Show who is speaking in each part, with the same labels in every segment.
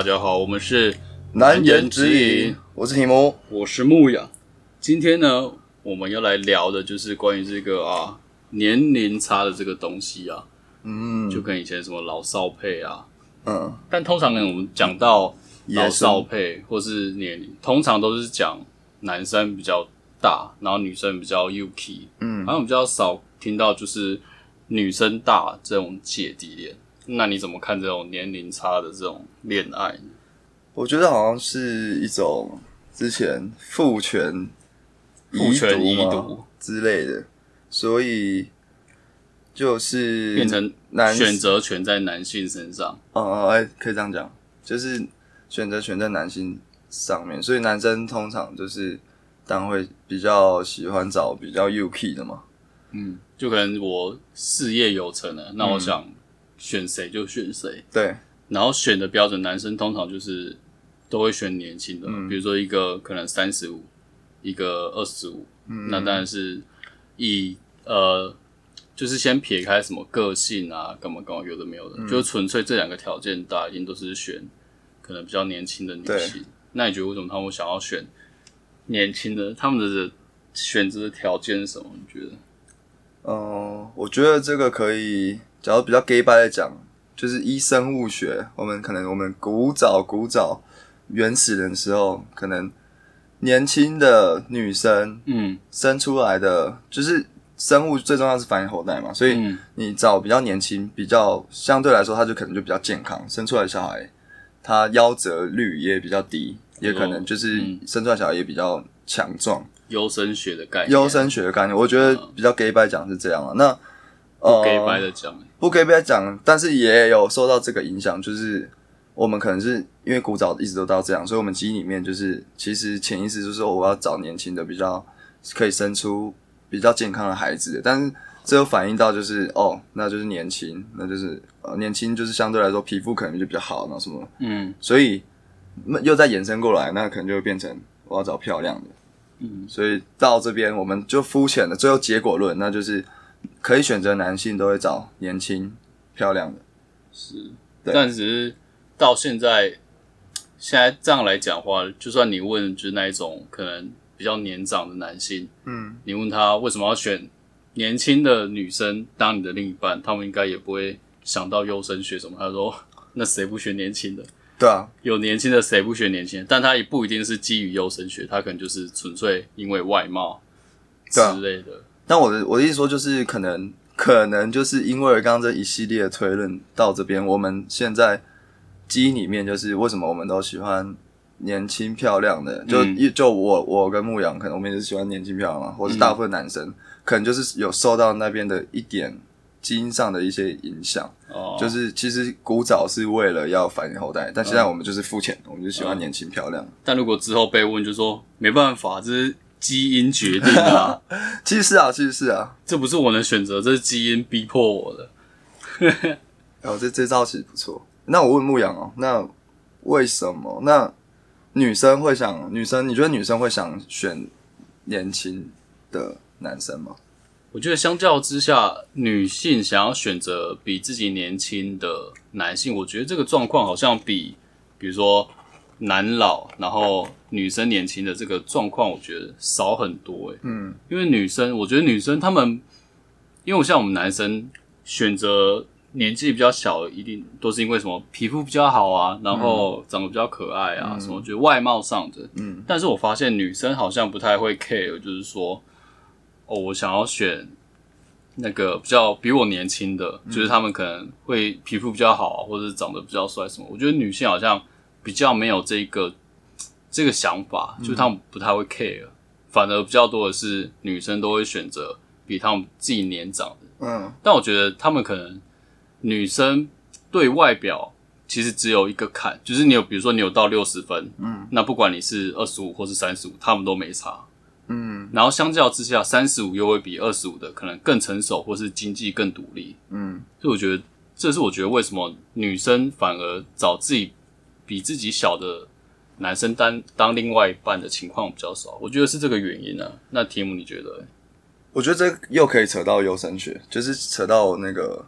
Speaker 1: 大家好，我们是
Speaker 2: 难言之隐，我是提姆。
Speaker 1: 我是牧羊。今天呢，我们要来聊的就是关于这个啊年龄差的这个东西啊，
Speaker 2: 嗯。
Speaker 1: 就跟以前什么老少配啊，
Speaker 2: 嗯，
Speaker 1: 但通常呢，我们讲到老少配或是年龄，通常都是讲男生比较大，然后女生比较 UK，
Speaker 2: 嗯。
Speaker 1: 好像比较少听到就是女生大这种姐弟恋。那你怎么看这种年龄差的这种恋爱呢？
Speaker 2: 我觉得好像是一种之前父权
Speaker 1: 父权遗
Speaker 2: 遗毒之类的，所以就是
Speaker 1: 变成
Speaker 2: 男
Speaker 1: 选择权在男性身上。
Speaker 2: 哦哦，哎、可以这样讲，就是选择权在男性上面，所以男生通常就是当然会比较喜欢找比较 UK 的嘛。
Speaker 1: 嗯，就可能我事业有成了，那我想选谁就选谁。
Speaker 2: 对，
Speaker 1: 然后选的标准，男生通常就是都会选年轻的，
Speaker 2: 嗯
Speaker 1: 比如说一个可能三十五，一个二十五，
Speaker 2: 嗯
Speaker 1: 那当然是以呃，就是先撇开什么个性啊，干嘛干嘛有的没有的，
Speaker 2: 嗯
Speaker 1: 就纯粹这两个条件，大家一定都是选可能比较年轻的女性。那你觉得为什么他们想要选年轻的？他们的选择的条件是什么？你觉得？
Speaker 2: 嗯，我觉得这个可以，假如比较 gay 白来讲，就是依生物学，我们可能我们古早古早原始人的时候，可能年轻的女生
Speaker 1: 嗯
Speaker 2: 生出来的，就是生物最重要是繁衍后代嘛，所以
Speaker 1: 嗯
Speaker 2: 你找比较年轻、比较相对来说，他就可能就比较健康，生出来的小孩，他夭折率也比较低，也可能就是
Speaker 1: 嗯
Speaker 2: 生出来小孩也比较强壮。
Speaker 1: 优生学的概念，
Speaker 2: 优生学的概念，我觉得比较 gay 白讲是这样啊。那呃，
Speaker 1: 给白的讲，
Speaker 2: 不 gay 白讲，但是也有受到这个影响，就是我们可能是因为古早一直都到这样，所以我们基因里面就是其实潜意识就是说我要找年轻的，比较可以生出比较健康的孩子。但是这又反映到就是哦，那就是年轻，那就是呃年轻就是相对来说皮肤可能就比较好，然后什么，
Speaker 1: 嗯
Speaker 2: 所以那又再延伸过来，那可能就会变成我要找漂亮的。
Speaker 1: 嗯
Speaker 2: 所以到这边我们就肤浅的最后结果论，那就是可以选择男性都会找年轻漂亮的。
Speaker 1: 是，
Speaker 2: 对
Speaker 1: 但只是到现在，现在这样来讲的话，就算你问就是那一种可能比较年长的男性，
Speaker 2: 嗯，
Speaker 1: 你问他为什么要选年轻的女生当你的另一半，他们应该也不会想到优生学什么。他说，那谁不学年轻的？
Speaker 2: 对啊，
Speaker 1: 有年轻的谁不学年轻的？但他也不一定是基于优生学，他可能就是纯粹因为外貌之
Speaker 2: 对啊
Speaker 1: 类的。
Speaker 2: 但我的我的意思说就是可能可能就是因为刚刚这一系列的推论到这边，我们现在基因里面就是为什么我们都喜欢年轻漂亮的，就、
Speaker 1: 嗯
Speaker 2: 就我我跟牧羊，可能我们也是喜欢年轻漂亮嘛，或是大部分男生、可能就是有受到那边的一点基因上的一些影响。
Speaker 1: 哦，
Speaker 2: 就是其实古早是为了要繁衍后代，但现在我们就是肤浅，我们就喜欢年轻漂亮。
Speaker 1: 但如果之后被问，就说没办法，这是基因决定、啊。
Speaker 2: 其实是啊，其实是啊。
Speaker 1: 这不是我能选择，这是基因逼迫我的。
Speaker 2: 哦，这这招其实不错。那我问牧羊哦，那为什么那女生会想女生？你觉得女生会想选年轻的男生吗？
Speaker 1: 我觉得相较之下，女性想要选择比自己年轻的男性，我觉得这个状况好像比，比如说男老，然后女生年轻的这个状况，我觉得少很多诶、
Speaker 2: 嗯。
Speaker 1: 因为女生，我觉得女生她们，因为我像我们男生选择年纪比较小的，一定都是因为什么皮肤比较好啊，然后长得比较可爱啊，什么，觉得外貌上的。
Speaker 2: 嗯。
Speaker 1: 但是我发现女生好像不太会 care，就是说，哦，我想要选那个比较比我年轻的，就是他们可能会皮肤比较好啊，或者是长得比较帅什么。我觉得女性好像比较没有这个这个想法，就是他们不太会 care，反而比较多的是女生都会选择比他们自己年长的。
Speaker 2: 嗯
Speaker 1: 但我觉得他们可能女生对外表其实只有一个坎，就是你有比如说你有到六十分，
Speaker 2: 嗯，
Speaker 1: 那不管你是二十五或是三十五，他们都没差。
Speaker 2: 嗯
Speaker 1: 然后相较之下，三十五又会比二十五的可能更成熟，或是经济更独立。
Speaker 2: 嗯
Speaker 1: 所以我觉得这是我觉得为什么女生反而找自己比自己小的男生当当另外一半的情况比较少，我觉得是这个原因啊。那题目你觉得欸？
Speaker 2: 我觉得这又可以扯到优生学，就是扯到那个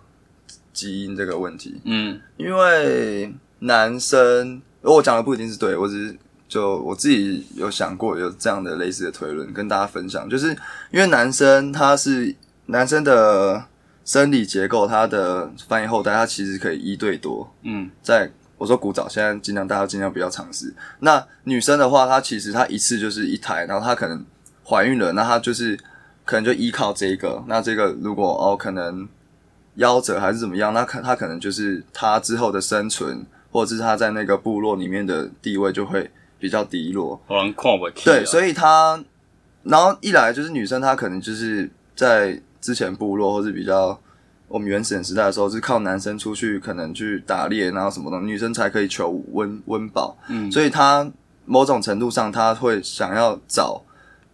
Speaker 2: 基因这个问题。
Speaker 1: 嗯
Speaker 2: 因为男生而我讲的不一定是对，我只是就我自己有想过有这样的类似的推论跟大家分享，就是因为男生他是男生的生理结构，他的繁衍后代，他其实可以一对多，
Speaker 1: 嗯，
Speaker 2: 在我说古早，现在尽量大家尽量不要尝试。那女生的话，她其实她一次就是一台，然后她可能怀孕了，那她就是可能就依靠这个。那这个如果哦可能夭折还是怎么样，那可她可能就是她之后的生存，或者是她在那个部落里面的地位就会比较低落。对，所以她，然后一来就是女生，她可能就是在之前部落或是比较我们原始人时代的时候，是靠男生出去可能去打猎，然后什么的，女生才可以求温温饱。
Speaker 1: 嗯
Speaker 2: 所以他某种程度上，他会想要找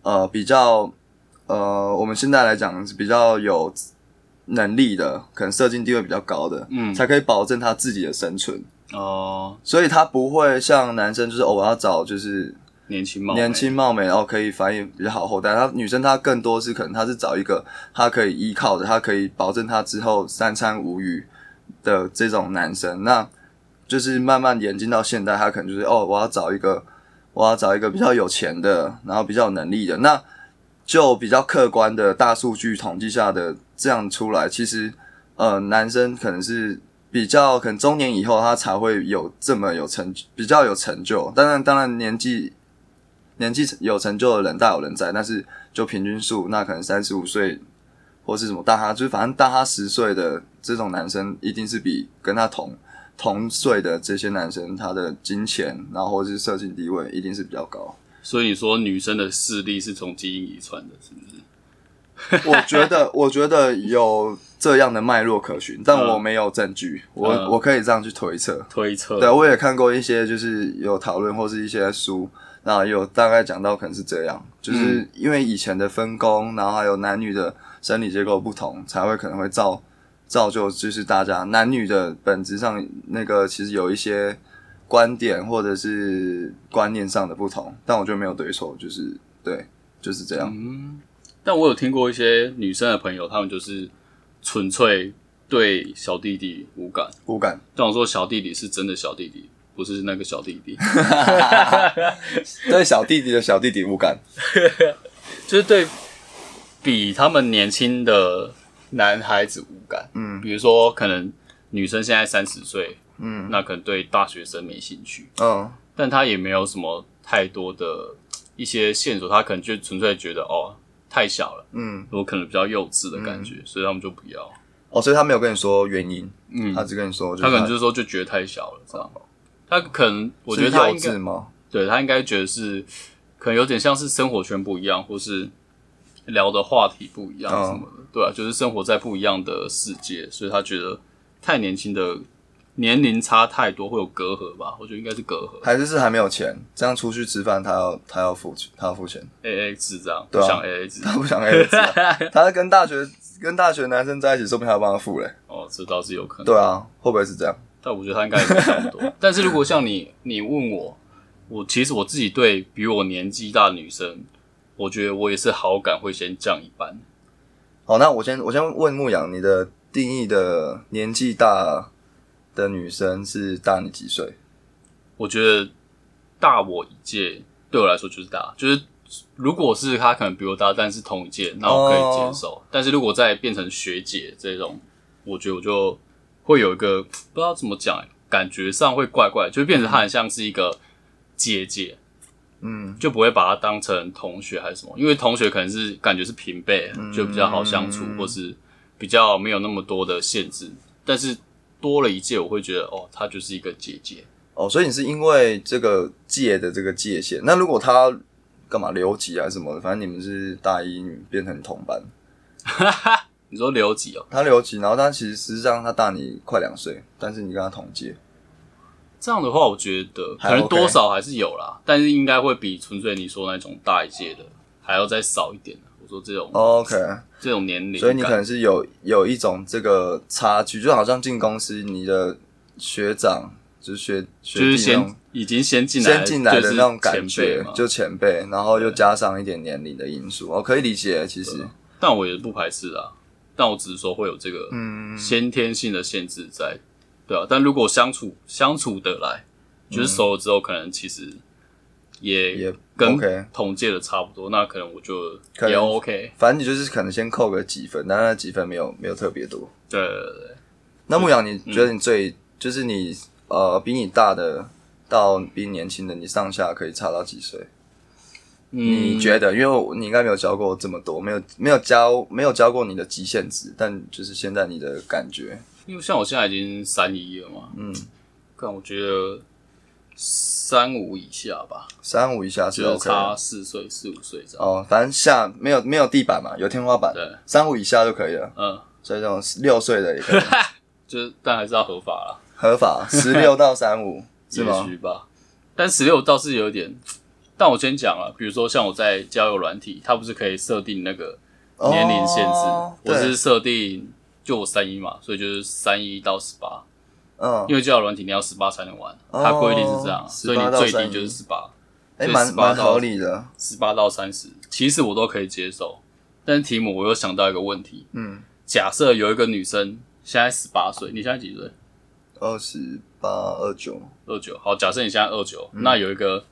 Speaker 2: 呃比较呃我们现在来讲是比较有能力的，可能社经地位比较高的，
Speaker 1: 嗯
Speaker 2: 才可以保证他自己的生存。
Speaker 1: 哦，
Speaker 2: 所以他不会像男生，就是哦我要找就是
Speaker 1: 年轻貌美
Speaker 2: 年轻貌美，然后可以繁衍比较好后代。她女生她更多是可能她是找一个她可以依靠的，她可以保证她之后三餐无虞的这种男生。那就是慢慢演进到现代，她可能就是哦，我要找一个，我要找一个比较有钱的，然后比较有能力的。那就比较客观的大数据统计下的这样出来，其实呃，男生可能是比较可能中年以后他才会有这么有成比较有成就。当然，当然年纪年纪有成就的人大有人在，但是就平均数，那可能三十五岁或是什么大他，就是反正大他十岁的这种男生，一定是比跟他同同岁的这些男生，他的金钱然后或是社经地位一定是比较高。
Speaker 1: 所以你说女生的视力是从基因遗传的，是不是？
Speaker 2: 我觉得，我觉得有这样的脉络可循，但
Speaker 1: 嗯
Speaker 2: 我没有证据，我、
Speaker 1: 嗯
Speaker 2: 我可以这样去推测。
Speaker 1: 推测
Speaker 2: 对，我也看过一些，就是有讨论或是一些书，那有大概讲到可能是这样，就是因为以前的分工，然后还有男女的生理结构不同，才会可能会造造就，就是大家男女的本质上那个其实有一些观点或者是观念上的不同，但我觉得没有对错，就是对，就是这样。
Speaker 1: 嗯，但我有听过一些女生的朋友，他们就是纯粹对小弟弟无感，
Speaker 2: 无感，
Speaker 1: 但我说小弟弟是真的小弟弟，不是那个小弟弟，
Speaker 2: 对小弟弟的小弟弟无感。
Speaker 1: 就是对比他们年轻的男孩子无感。
Speaker 2: 嗯
Speaker 1: 比如说，可能女生现在三十岁，
Speaker 2: 嗯
Speaker 1: 那可能对大学生没兴趣，
Speaker 2: 嗯
Speaker 1: 但他也没有什么太多的一些线索，他可能就纯粹觉得哦太小了，
Speaker 2: 嗯，
Speaker 1: 我可能比较幼稚的感觉，所以他们就不要。
Speaker 2: 哦，所以他没有跟你说原因，
Speaker 1: 嗯，
Speaker 2: 他只跟你说，
Speaker 1: 他可能就是说就觉得太小了，这样。他可能我觉得他应该
Speaker 2: 稚吗？
Speaker 1: 对他应该觉得是可能有点像是生活圈不一样，或是聊的话题不一样
Speaker 2: 嗯
Speaker 1: 什么的，对啊，就是生活在不一样的世界，所以他觉得太年轻的年龄差太多会有隔阂吧？我觉得应该是隔阂
Speaker 2: 还是是还没有钱，这样出去吃饭他要他要付他要付钱
Speaker 1: ，，A A 制这样，不想 A A 制。
Speaker 2: 他不想 A A 制啊，他跟大学跟大学男生在一起，说不定还要帮他付嘞。
Speaker 1: 哦，这倒是有可能。
Speaker 2: 对啊，会不会是这样？
Speaker 1: 但我觉得他应该也没差不多。但是如果像你，你问我，我其实我自己对比我年纪大的女生，我觉得我也是好感会先降一半。
Speaker 2: 好，那我先我先问牧羊，你的定义的年纪大的女生是大你几岁？
Speaker 1: 我觉得大我一届对我来说就是大，就是如果是她可能比我大，但是同一届，那我可以接受。但是如果再变成学姐这种，我觉得我就会有一个不知道怎么讲、欸，感觉上会怪怪，就变成他很像是一个姐姐，
Speaker 2: 嗯
Speaker 1: 就不会把她当成同学还是什么，因为同学可能是感觉是平辈，就比较好相处，或是比较没有那么多的限制。但是多了一届，我会觉得哦，她就是一个姐姐。
Speaker 2: 哦，所以你是因为这个界的这个界限。那如果他干嘛留级啊什么的，反正你们是大一女变成同班，
Speaker 1: 你说留级哦？
Speaker 2: 他留级，然后他其实实际上他大你快两岁，但是你跟他同届，
Speaker 1: 这样的话，我觉得可能多少还是有啦，但是应该会比纯粹你说那种大一届的还要再少一点。我说这种、
Speaker 2: OK，
Speaker 1: 这种年龄，
Speaker 2: 所以你可能是有有一种这个差距，就好像进公司，你的学长就是学学
Speaker 1: 就是先
Speaker 2: 弟
Speaker 1: 已经先进来
Speaker 2: 先进来的那种感觉就前辈，然后又加上一点年龄的因素，我可以理解，其实，
Speaker 1: 但我也不排斥啊。但我只是说会有这个
Speaker 2: 嗯，
Speaker 1: 先天性的限制在，对啊。但如果相处相处得来，就是熟了之后，可能其实也
Speaker 2: 也
Speaker 1: 跟同届的差不多，那可能我就也 OK。
Speaker 2: 反正你就是可能先扣个几分，但那几分没有没有特别多。
Speaker 1: 对对对，
Speaker 2: 那牧羊，你
Speaker 1: 嗯
Speaker 2: 觉得你最、就是你呃比你大的到比你年轻的，你上下可以差到几岁？你
Speaker 1: 嗯，
Speaker 2: 觉得？因为我你应该没有教过这么多，没有没有教没有教过你的极限值，但就是现在你的感觉，
Speaker 1: 因为像我现在已经三一了嘛，
Speaker 2: 嗯，
Speaker 1: 但我觉得三五以下吧，
Speaker 2: 三五以下是
Speaker 1: 就是
Speaker 2: OK
Speaker 1: 差四岁、四五岁这样。
Speaker 2: 哦，反正下没有没有地板嘛，有天花板，
Speaker 1: 对，
Speaker 2: 三五以下就可以了。
Speaker 1: 嗯，
Speaker 2: 所以这种六岁的也可以
Speaker 1: 就是但还是要合法啦，
Speaker 2: 合法，十六到三五是
Speaker 1: 也
Speaker 2: 吗？
Speaker 1: 许吧。但十六倒是有点，但我先讲了，比如说像我在交友软体，它不是可以设定那个年龄限制，
Speaker 2: 哦
Speaker 1: 我是
Speaker 2: 对
Speaker 1: 设定就我三一嘛，所以就是三一到十八，
Speaker 2: 嗯，
Speaker 1: 因为交友软体你要十八才能玩，
Speaker 2: 哦
Speaker 1: 它规定是这样，所以你最低就是十八，
Speaker 2: 哎，
Speaker 1: 所以18
Speaker 2: 蛮蛮合理的，
Speaker 1: 十八到三十，其实我都可以接受。但是题目我又想到一个问题，
Speaker 2: 嗯，
Speaker 1: 假设有一个女生现在十八岁，你现在几岁？
Speaker 2: 二十八二九，
Speaker 1: 二九。好，假设你现在二九、那有一个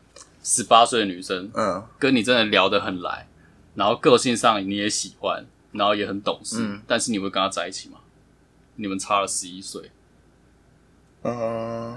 Speaker 1: 十八岁的女生
Speaker 2: 嗯
Speaker 1: 跟你真的聊得很来，然后个性上你也喜欢，然后也很懂事，
Speaker 2: 嗯
Speaker 1: 但是你会跟她在一起吗？你们差了十一岁，
Speaker 2: 嗯，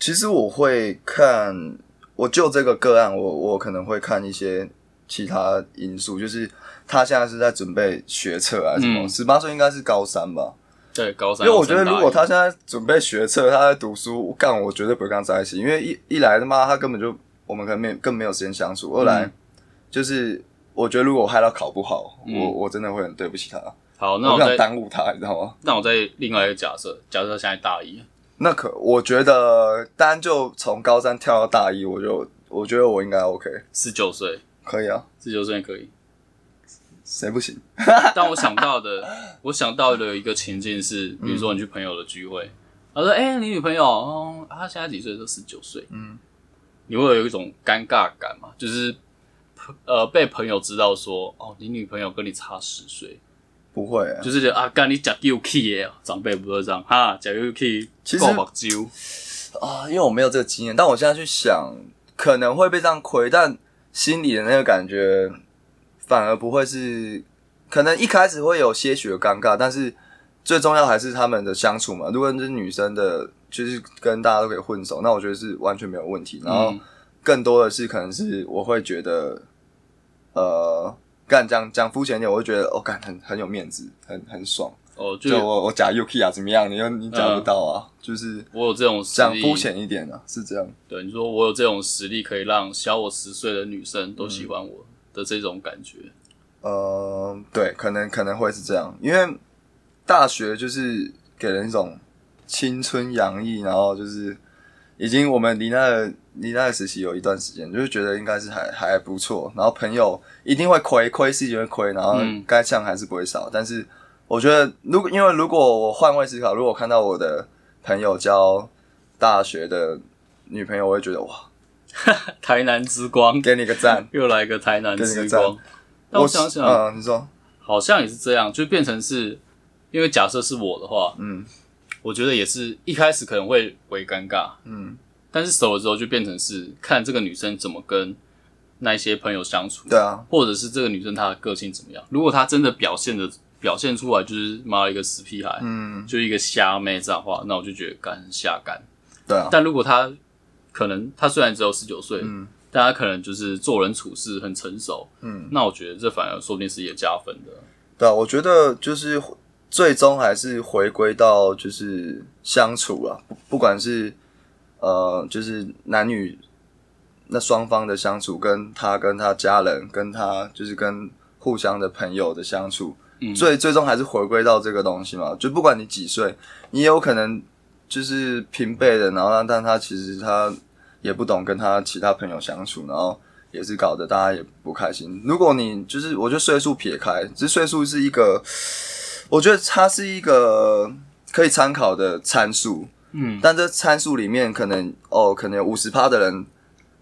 Speaker 2: 其实我会看，我就这个个案，我我可能会看一些其他因素，就是他现在是在准备学测啊什么，
Speaker 1: 嗯
Speaker 2: 十八岁应该是高三吧。
Speaker 1: 对，高三
Speaker 2: 因为我觉得如果他现在准备学车，他在读书，干我绝对不会跟他在一起，因为一一来他妈他根本就我们可能没更没有时间相处，二来、
Speaker 1: 嗯
Speaker 2: 就是我觉得如果我害他考不好，
Speaker 1: 嗯。
Speaker 2: 我我真的会很对不起他，
Speaker 1: 好，那
Speaker 2: 我不想耽误他，你知道吗？
Speaker 1: 那我再另外一个假设，假设现在大一，
Speaker 2: 那可我觉得单就从高三跳到大一，我就我觉得我应该 OK，
Speaker 1: 十九岁，
Speaker 2: 可以啊，
Speaker 1: 十九岁可以。
Speaker 2: 谁不行？
Speaker 1: 但我想到的，我想到的一个情境是，比如说你去朋友的聚会，他说：“哎、你女朋友，哦，啊她现在几岁？都十九岁。”
Speaker 2: 嗯，
Speaker 1: 你会有一种尴尬感嘛？就是呃，被朋友知道说，哦，你女朋友跟你差十岁，
Speaker 2: 不会、啊，
Speaker 1: 就是觉得啊，干你假 U K 耶，长辈不是这样哈，假 U K
Speaker 2: 其实
Speaker 1: 够目睭，
Speaker 2: 啊，因为我没有这个经验，但我现在去想，可能会被这样亏，但心里的那个感觉反而不会是，可能一开始会有些许的尴尬，但是最重要还是他们的相处嘛。如果是女生的，就是跟大家都可以混熟，那我觉得是完全没有问题。然后
Speaker 1: 嗯
Speaker 2: 更多的是可能是我会觉得，呃，干讲讲肤浅一点，我会觉得哦，干很很有面子，很很爽。
Speaker 1: 哦，就
Speaker 2: 就我我假 UK 啊，怎么样？你又你假不到啊，就是
Speaker 1: 我有这种实力
Speaker 2: 讲肤浅一点啊，是这样。
Speaker 1: 对，你说我有这种实力，可以让小我十岁的女生都喜欢我的这种感觉。
Speaker 2: 呃，对，可能可能会是这样，因为大学就是给人一种青春洋溢，然后就是已经我们离那个离那个时期有一段时间，就是觉得应该是还还不错，然后朋友一定会亏，亏是一定会亏，然后
Speaker 1: 嗯。
Speaker 2: 该呛还是不会少，但是我觉得如果因为如果我换位思考，如果我看到我的朋友交大学的女朋友，我会觉得哇，
Speaker 1: 台南之光，
Speaker 2: 给你个赞。
Speaker 1: 又来一个台南之光。但我想想，
Speaker 2: 嗯，你说，
Speaker 1: 好像也是这样，就变成是，因为假设是我的话，
Speaker 2: 嗯
Speaker 1: 我觉得也是一开始可能会为尴尬，
Speaker 2: 嗯，
Speaker 1: 但是熟了之后就变成是看这个女生怎么跟那一些朋友相处，
Speaker 2: 对啊，
Speaker 1: 或者是这个女生她的个性怎么样。如果她真的表现的表现出来就是妈一个死屁孩，
Speaker 2: 嗯，
Speaker 1: 就一个瞎妹这样的话，那我就觉得干很下干。
Speaker 2: 对啊，
Speaker 1: 但如果她可能他虽然只有十九岁，
Speaker 2: 嗯
Speaker 1: 但他可能就是做人处事很成熟，
Speaker 2: 嗯。
Speaker 1: 那我觉得这反而说不定是也加分的。
Speaker 2: 对啊，我觉得就是最终还是回归到就是相处啊，不不管是呃，就是男女那双方的相处，跟他跟他家人，跟他就是跟互相的朋友的相处，
Speaker 1: 嗯
Speaker 2: 最最终还是回归到这个东西嘛。就不管你几岁，你也有可能就是平辈的，然后但但他其实他也不懂跟他其他朋友相处，然后也是搞得大家也不开心。如果你就是，我觉得岁数撇开，只是岁数是一个，我觉得它是一个可以参考的参数，
Speaker 1: 嗯，
Speaker 2: 但这参数里面可能哦，可能有五十趴的人，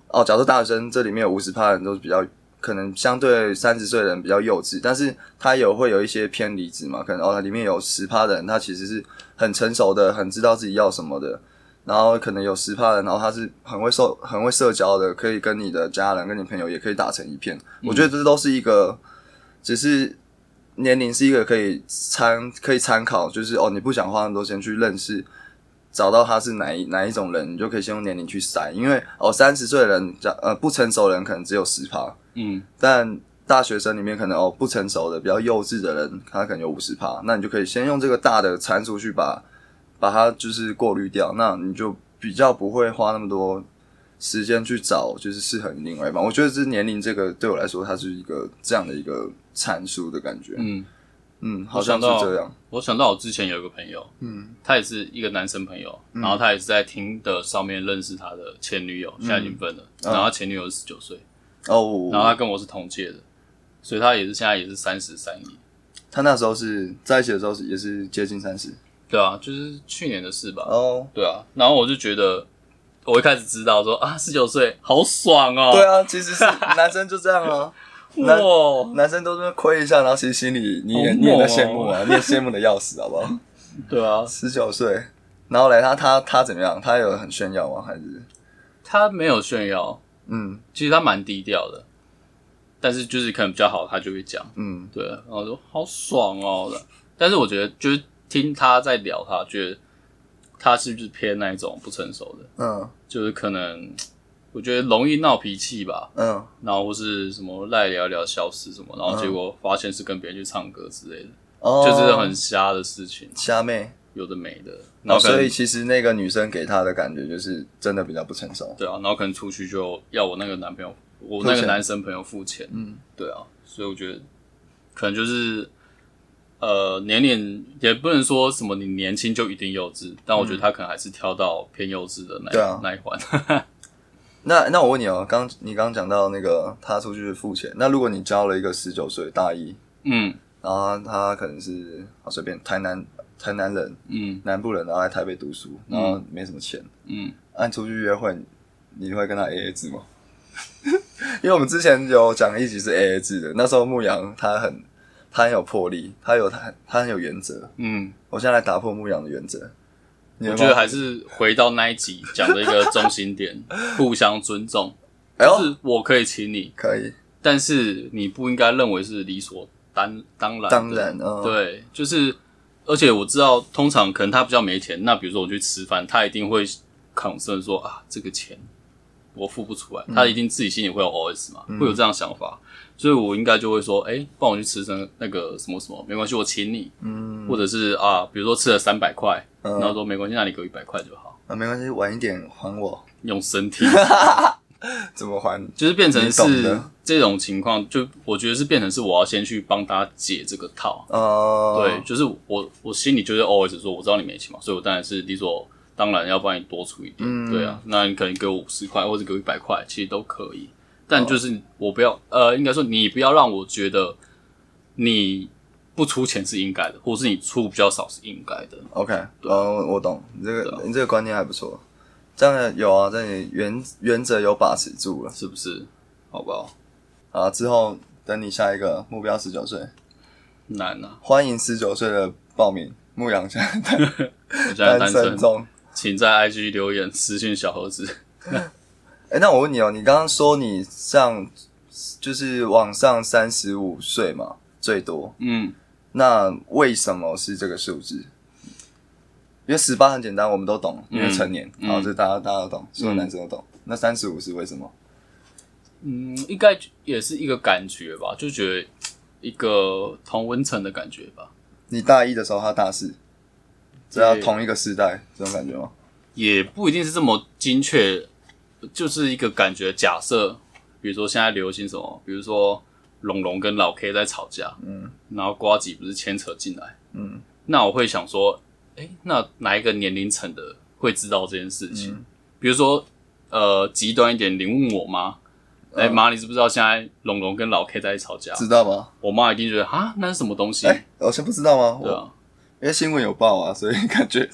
Speaker 2: 哦，假如说大学生这里面有五十趴的人都是比较。可能相对三十岁的人比较幼稚，但是他有会有一些偏离子嘛？可能哦，里面有十趴的人，他其实是很成熟的，很知道自己要什么的。然后可能有十趴的，然后他是很会社很会社交的，可以跟你的家人、跟你朋友也可以打成一片。我觉得这都是一个，只是年龄是一个可以参可以参考，就是哦，你不想花那么多钱去认识，找到他是哪一哪一种人，你就可以先用年龄去筛，因为哦，三十岁的人，呃，不成熟的人可能只有十趴，
Speaker 1: 嗯
Speaker 2: 但大学生里面可能哦不成熟的、比较幼稚的人，他可能有五十趴，那你就可以先用这个大的参数去把把它就是过滤掉，那你就比较不会花那么多时间去找就是适合你另外一半。我觉得这年龄这个对我来说，它是一个这样的一个参数的感觉。
Speaker 1: 嗯，
Speaker 2: 嗯，好像是这样。
Speaker 1: 我想到我之前有一个朋友，
Speaker 2: 嗯。
Speaker 1: 他也是一个男生朋友，然后他也是在听的上面认识他的前女友，现在已经分了，然后他前女友是十九岁，
Speaker 2: 哦，
Speaker 1: 然后他跟我是同届的，所以他也是现在也是三十三亿。
Speaker 2: 他那时候是在一起的时候是也是接近三十。
Speaker 1: 对啊，就是去年的事吧。
Speaker 2: 哦，
Speaker 1: 对啊，然后我就觉得，我一开始知道说啊，十九岁好爽哦。
Speaker 2: 对啊，其实是 男生就这样啊。男
Speaker 1: 哇，
Speaker 2: 男生都是亏一下，然后其实心里你也、你也在羡慕啊，你也羡慕的要死，好不好？
Speaker 1: 对啊，
Speaker 2: 十九岁，然后嘞，他他他怎么样？他有很炫耀吗？还是
Speaker 1: 他没有炫耀，
Speaker 2: 嗯
Speaker 1: 其实他蛮低调的，但是就是可能比较好，他就会讲。
Speaker 2: 嗯
Speaker 1: 对，然后我说好爽哦。但是我觉得就是听他在聊他，觉得他是不是偏那一种不成熟的，
Speaker 2: 嗯
Speaker 1: 就是可能我觉得容易闹脾气吧，
Speaker 2: 嗯
Speaker 1: 然后或是什么赖聊聊消失什么，然后
Speaker 2: 嗯
Speaker 1: 结果发现是跟别人去唱歌之类的，
Speaker 2: 哦，
Speaker 1: 就是很瞎的事情，
Speaker 2: 瞎妹。
Speaker 1: 有的没的。然
Speaker 2: 哦，
Speaker 1: 后
Speaker 2: 所以其实那个女生给他的感觉就是真的比较不成熟。
Speaker 1: 对啊，然后可能出去就要我那个男朋友，我那个男生朋友付钱，
Speaker 2: 嗯。
Speaker 1: 对啊，所以我觉得可能就是呃年龄也不能说什么你年轻就一定幼稚，但我觉得他可能还是挑到偏幼稚的那一、那一环。
Speaker 2: 那那我问你哦，刚你刚刚讲到那个他出去付钱，那如果你交了一个十九岁大一，
Speaker 1: 嗯。
Speaker 2: 然后他他可能是好随便台南台南人
Speaker 1: 嗯。
Speaker 2: 南部人，然后来台北读书，然后没什么钱，
Speaker 1: 嗯，
Speaker 2: 按出去约会，你会跟他 A A 制吗？因为我们之前有讲一集是 A A 制的，那时候牧羊他很他很有魄力，他有他他很有原则。
Speaker 1: 嗯，
Speaker 2: 我现在来打破牧羊的原则，你
Speaker 1: 我觉得还是回到那一集讲的一个中心点，互相尊重，
Speaker 2: 哎
Speaker 1: 就是我可以请你，
Speaker 2: 可以，
Speaker 1: 但是你不应该认为是理所当当然的。
Speaker 2: 当然，哦，
Speaker 1: 对，就是，而且我知道，通常可能他比较没钱，那比如说我去吃饭，他一定会 concern 说啊，这个钱我付不出来，他一定自己心里会有 OS 嘛，会有这样想法，所以我应该就会说，哎、帮我去吃成那个什么什么，没关系，我请你，
Speaker 2: 嗯，
Speaker 1: 或者是啊，比如说吃了三百块，
Speaker 2: 嗯
Speaker 1: 然后说没关系，那你给我一百块就好，
Speaker 2: 啊，没关系，晚一点还我，
Speaker 1: 用身体，
Speaker 2: 怎么还？
Speaker 1: 就是变成是这种情况，就我觉得是变成是我要先去帮他解这个套，
Speaker 2: 哦，
Speaker 1: 对，，就是我我心里就是 always 说，我知道你没钱嘛，所以我当然是理所当然要帮你多出一点，
Speaker 2: 嗯
Speaker 1: 对啊，那你可能给我五十块或者给我一百块，其实都可以，但
Speaker 2: 哦
Speaker 1: 就是我不要，呃，应该说你不要让我觉得你不出钱是应该的，或是你出比较少是应该的
Speaker 2: ，OK，呃，我懂，你这个你这个观念还不错，这样有啊，这里原原则有把持住了
Speaker 1: 是不是？好不好？
Speaker 2: 啊。之后等你下一个目标十九岁，
Speaker 1: 难啊！
Speaker 2: 欢迎十九岁的报名。牧羊现在 单
Speaker 1: 身，
Speaker 2: 中。
Speaker 1: 请在 IG 留言私信小猴子。
Speaker 2: 哎、那我问你哦，你刚刚说你上就是往上三十五岁嘛，最多，
Speaker 1: 嗯，
Speaker 2: 那为什么是这个数字？因为十八很简单，我们都懂，因为成年，
Speaker 1: 嗯
Speaker 2: 好，这大家大家都懂，所有男生都懂。那三十五是为什么？
Speaker 1: 嗯，应该也是一个感觉吧，就觉得一个同温层的感觉吧。
Speaker 2: 你大一的时候，他大四，这要同一个时代，这种感觉吗？
Speaker 1: 也不一定是这么精确，就是一个感觉。假设，比如说现在流行什么，比如说龙龙跟老 K 在吵架，
Speaker 2: 嗯
Speaker 1: 然后瓜子不是牵扯进来，
Speaker 2: 嗯
Speaker 1: 那我会想说，哎、那哪一个年龄层的会知道这件事情？
Speaker 2: 嗯
Speaker 1: 比如说，呃，极端一点，你问我妈，哎、
Speaker 2: 嗯
Speaker 1: 妈，你知不知道现在龙龙跟老 K 在吵架？
Speaker 2: 知道吗？
Speaker 1: 我妈一定觉得啊，那是什么东西？
Speaker 2: 哎、我先不知道吗？我
Speaker 1: 对啊，
Speaker 2: 因为新闻有报啊，所以 感觉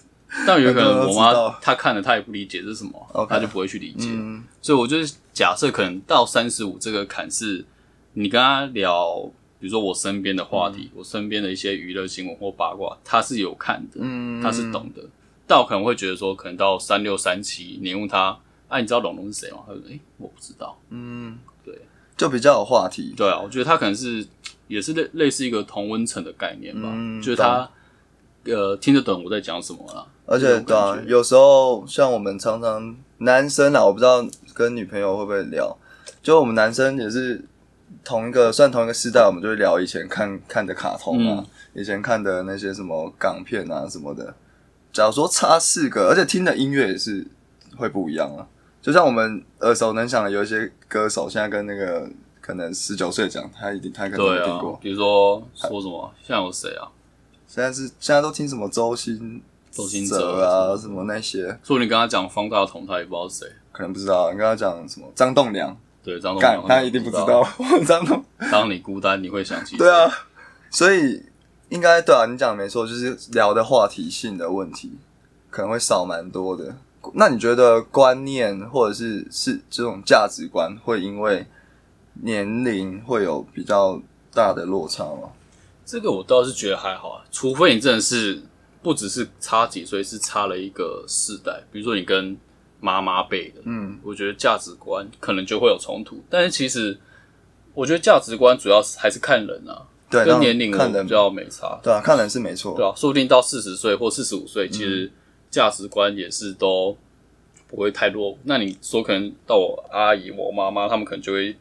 Speaker 1: 但有可能我妈她看了她也不理解这是什么她就不会去理解。
Speaker 2: 嗯
Speaker 1: 所以我就是假设可能到三十五这个坎是，你跟她聊，比如说我身边的话题，我身边的一些娱乐新闻或八卦，她是有看的，
Speaker 2: 嗯，
Speaker 1: 他是懂的。但我可能会觉得说，可能到三六三七，你问她，哎、你知道龙龙是谁吗？她说，哎、我不知道。
Speaker 2: 嗯，
Speaker 1: 对，
Speaker 2: 就比较有话题。
Speaker 1: 对啊，我觉得她可能是也是类类似一个同温层的概念吧，
Speaker 2: 嗯
Speaker 1: 就是他呃听得懂我在讲什么啦。
Speaker 2: 而且对啊有时候像我们常常男生啊，我不知道跟女朋友会不会聊，就我们男生也是同一个算同一个时代，我们就会聊以前看看的卡通啊，
Speaker 1: 嗯
Speaker 2: 以前看的那些什么港片啊什么的。假如说差四个，而且听的音乐也是会不一样啊。就像我们耳熟能详的有一些歌手，现在跟那个可能十九岁讲，他一定他可能没听过。，
Speaker 1: 比如说说什么，像有谁啊？
Speaker 2: 现在是现在都听什么周星
Speaker 1: 周星
Speaker 2: 哲
Speaker 1: 哲
Speaker 2: 啊，什么那些，
Speaker 1: 说你跟他讲方大同，他也不知道是谁。
Speaker 2: 可能不知道。你跟他讲什么张栋梁，
Speaker 1: 对，张栋
Speaker 2: 干
Speaker 1: 梁
Speaker 2: 他一定不知。道。张栋
Speaker 1: 当你孤单，你会想起谁
Speaker 2: 对啊，，所以应该对啊，你讲的没错，就是聊的话题性的问题可能会少蛮多的。那你觉得观念或者是是这种价值观会因为年龄会有比较大的落差吗？
Speaker 1: 这个我倒是觉得还好啊，除非你真的是不只是差几岁，是差了一个世代，比如说你跟妈妈辈的，
Speaker 2: 嗯，
Speaker 1: 我觉得价值观可能就会有冲突。但是其实我觉得价值观主要是还是看人啊，
Speaker 2: 对，
Speaker 1: 跟年龄
Speaker 2: 看人
Speaker 1: 我比较没差，
Speaker 2: 对啊，看人是没错。
Speaker 1: 对啊，说不定到四十岁或四十五岁，其实价值观也是都不会太落伍。那你说可能到我阿姨、我妈妈，他们可能就会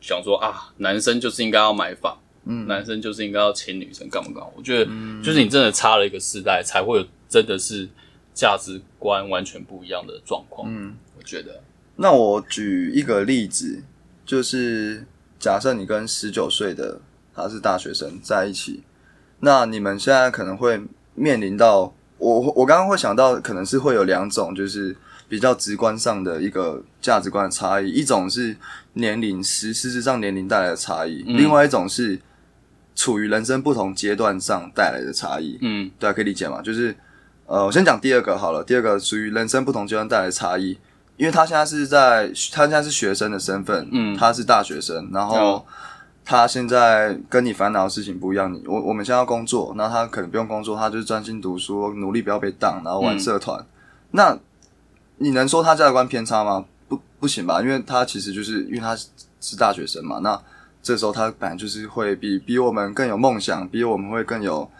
Speaker 1: 想说啊，男生就是应该要买房，
Speaker 2: 嗯
Speaker 1: 男生就是应该要亲女生干嘛干嘛。我觉得就是你真的差了一个世代，才会有真的是价值观完全不一样的状况。
Speaker 2: 嗯，
Speaker 1: 我觉得，
Speaker 2: 那我举一个例子，就是假设你跟十九岁的他是大学生在一起，那你们现在可能会面临到我我刚刚会想到，可能是会有两种，就是比较直观上的一个价值观的差异，一种是年龄实事实上年龄带来的差异，
Speaker 1: 嗯
Speaker 2: 另外一种是处于人生不同阶段上带来的差异。
Speaker 1: 嗯
Speaker 2: 对啊，可以理解嘛？就是呃，我先讲第二个好了。第二个属于人生不同阶段带来的差异，因为他现在是在他现在是学生的身份，
Speaker 1: 嗯
Speaker 2: 他是大学生，然后
Speaker 1: 哦
Speaker 2: 他现在跟你烦恼的事情不一样。你我我们现在要工作，那他可能不用工作，他就是专心读书，努力不要被当，然后玩
Speaker 1: 嗯
Speaker 2: 社团。那你能说他价值观偏差吗？不，不行吧？因为他其实就是因为他是大学生嘛，那这时候他本来就是会比比我们更有梦想，比我们会更有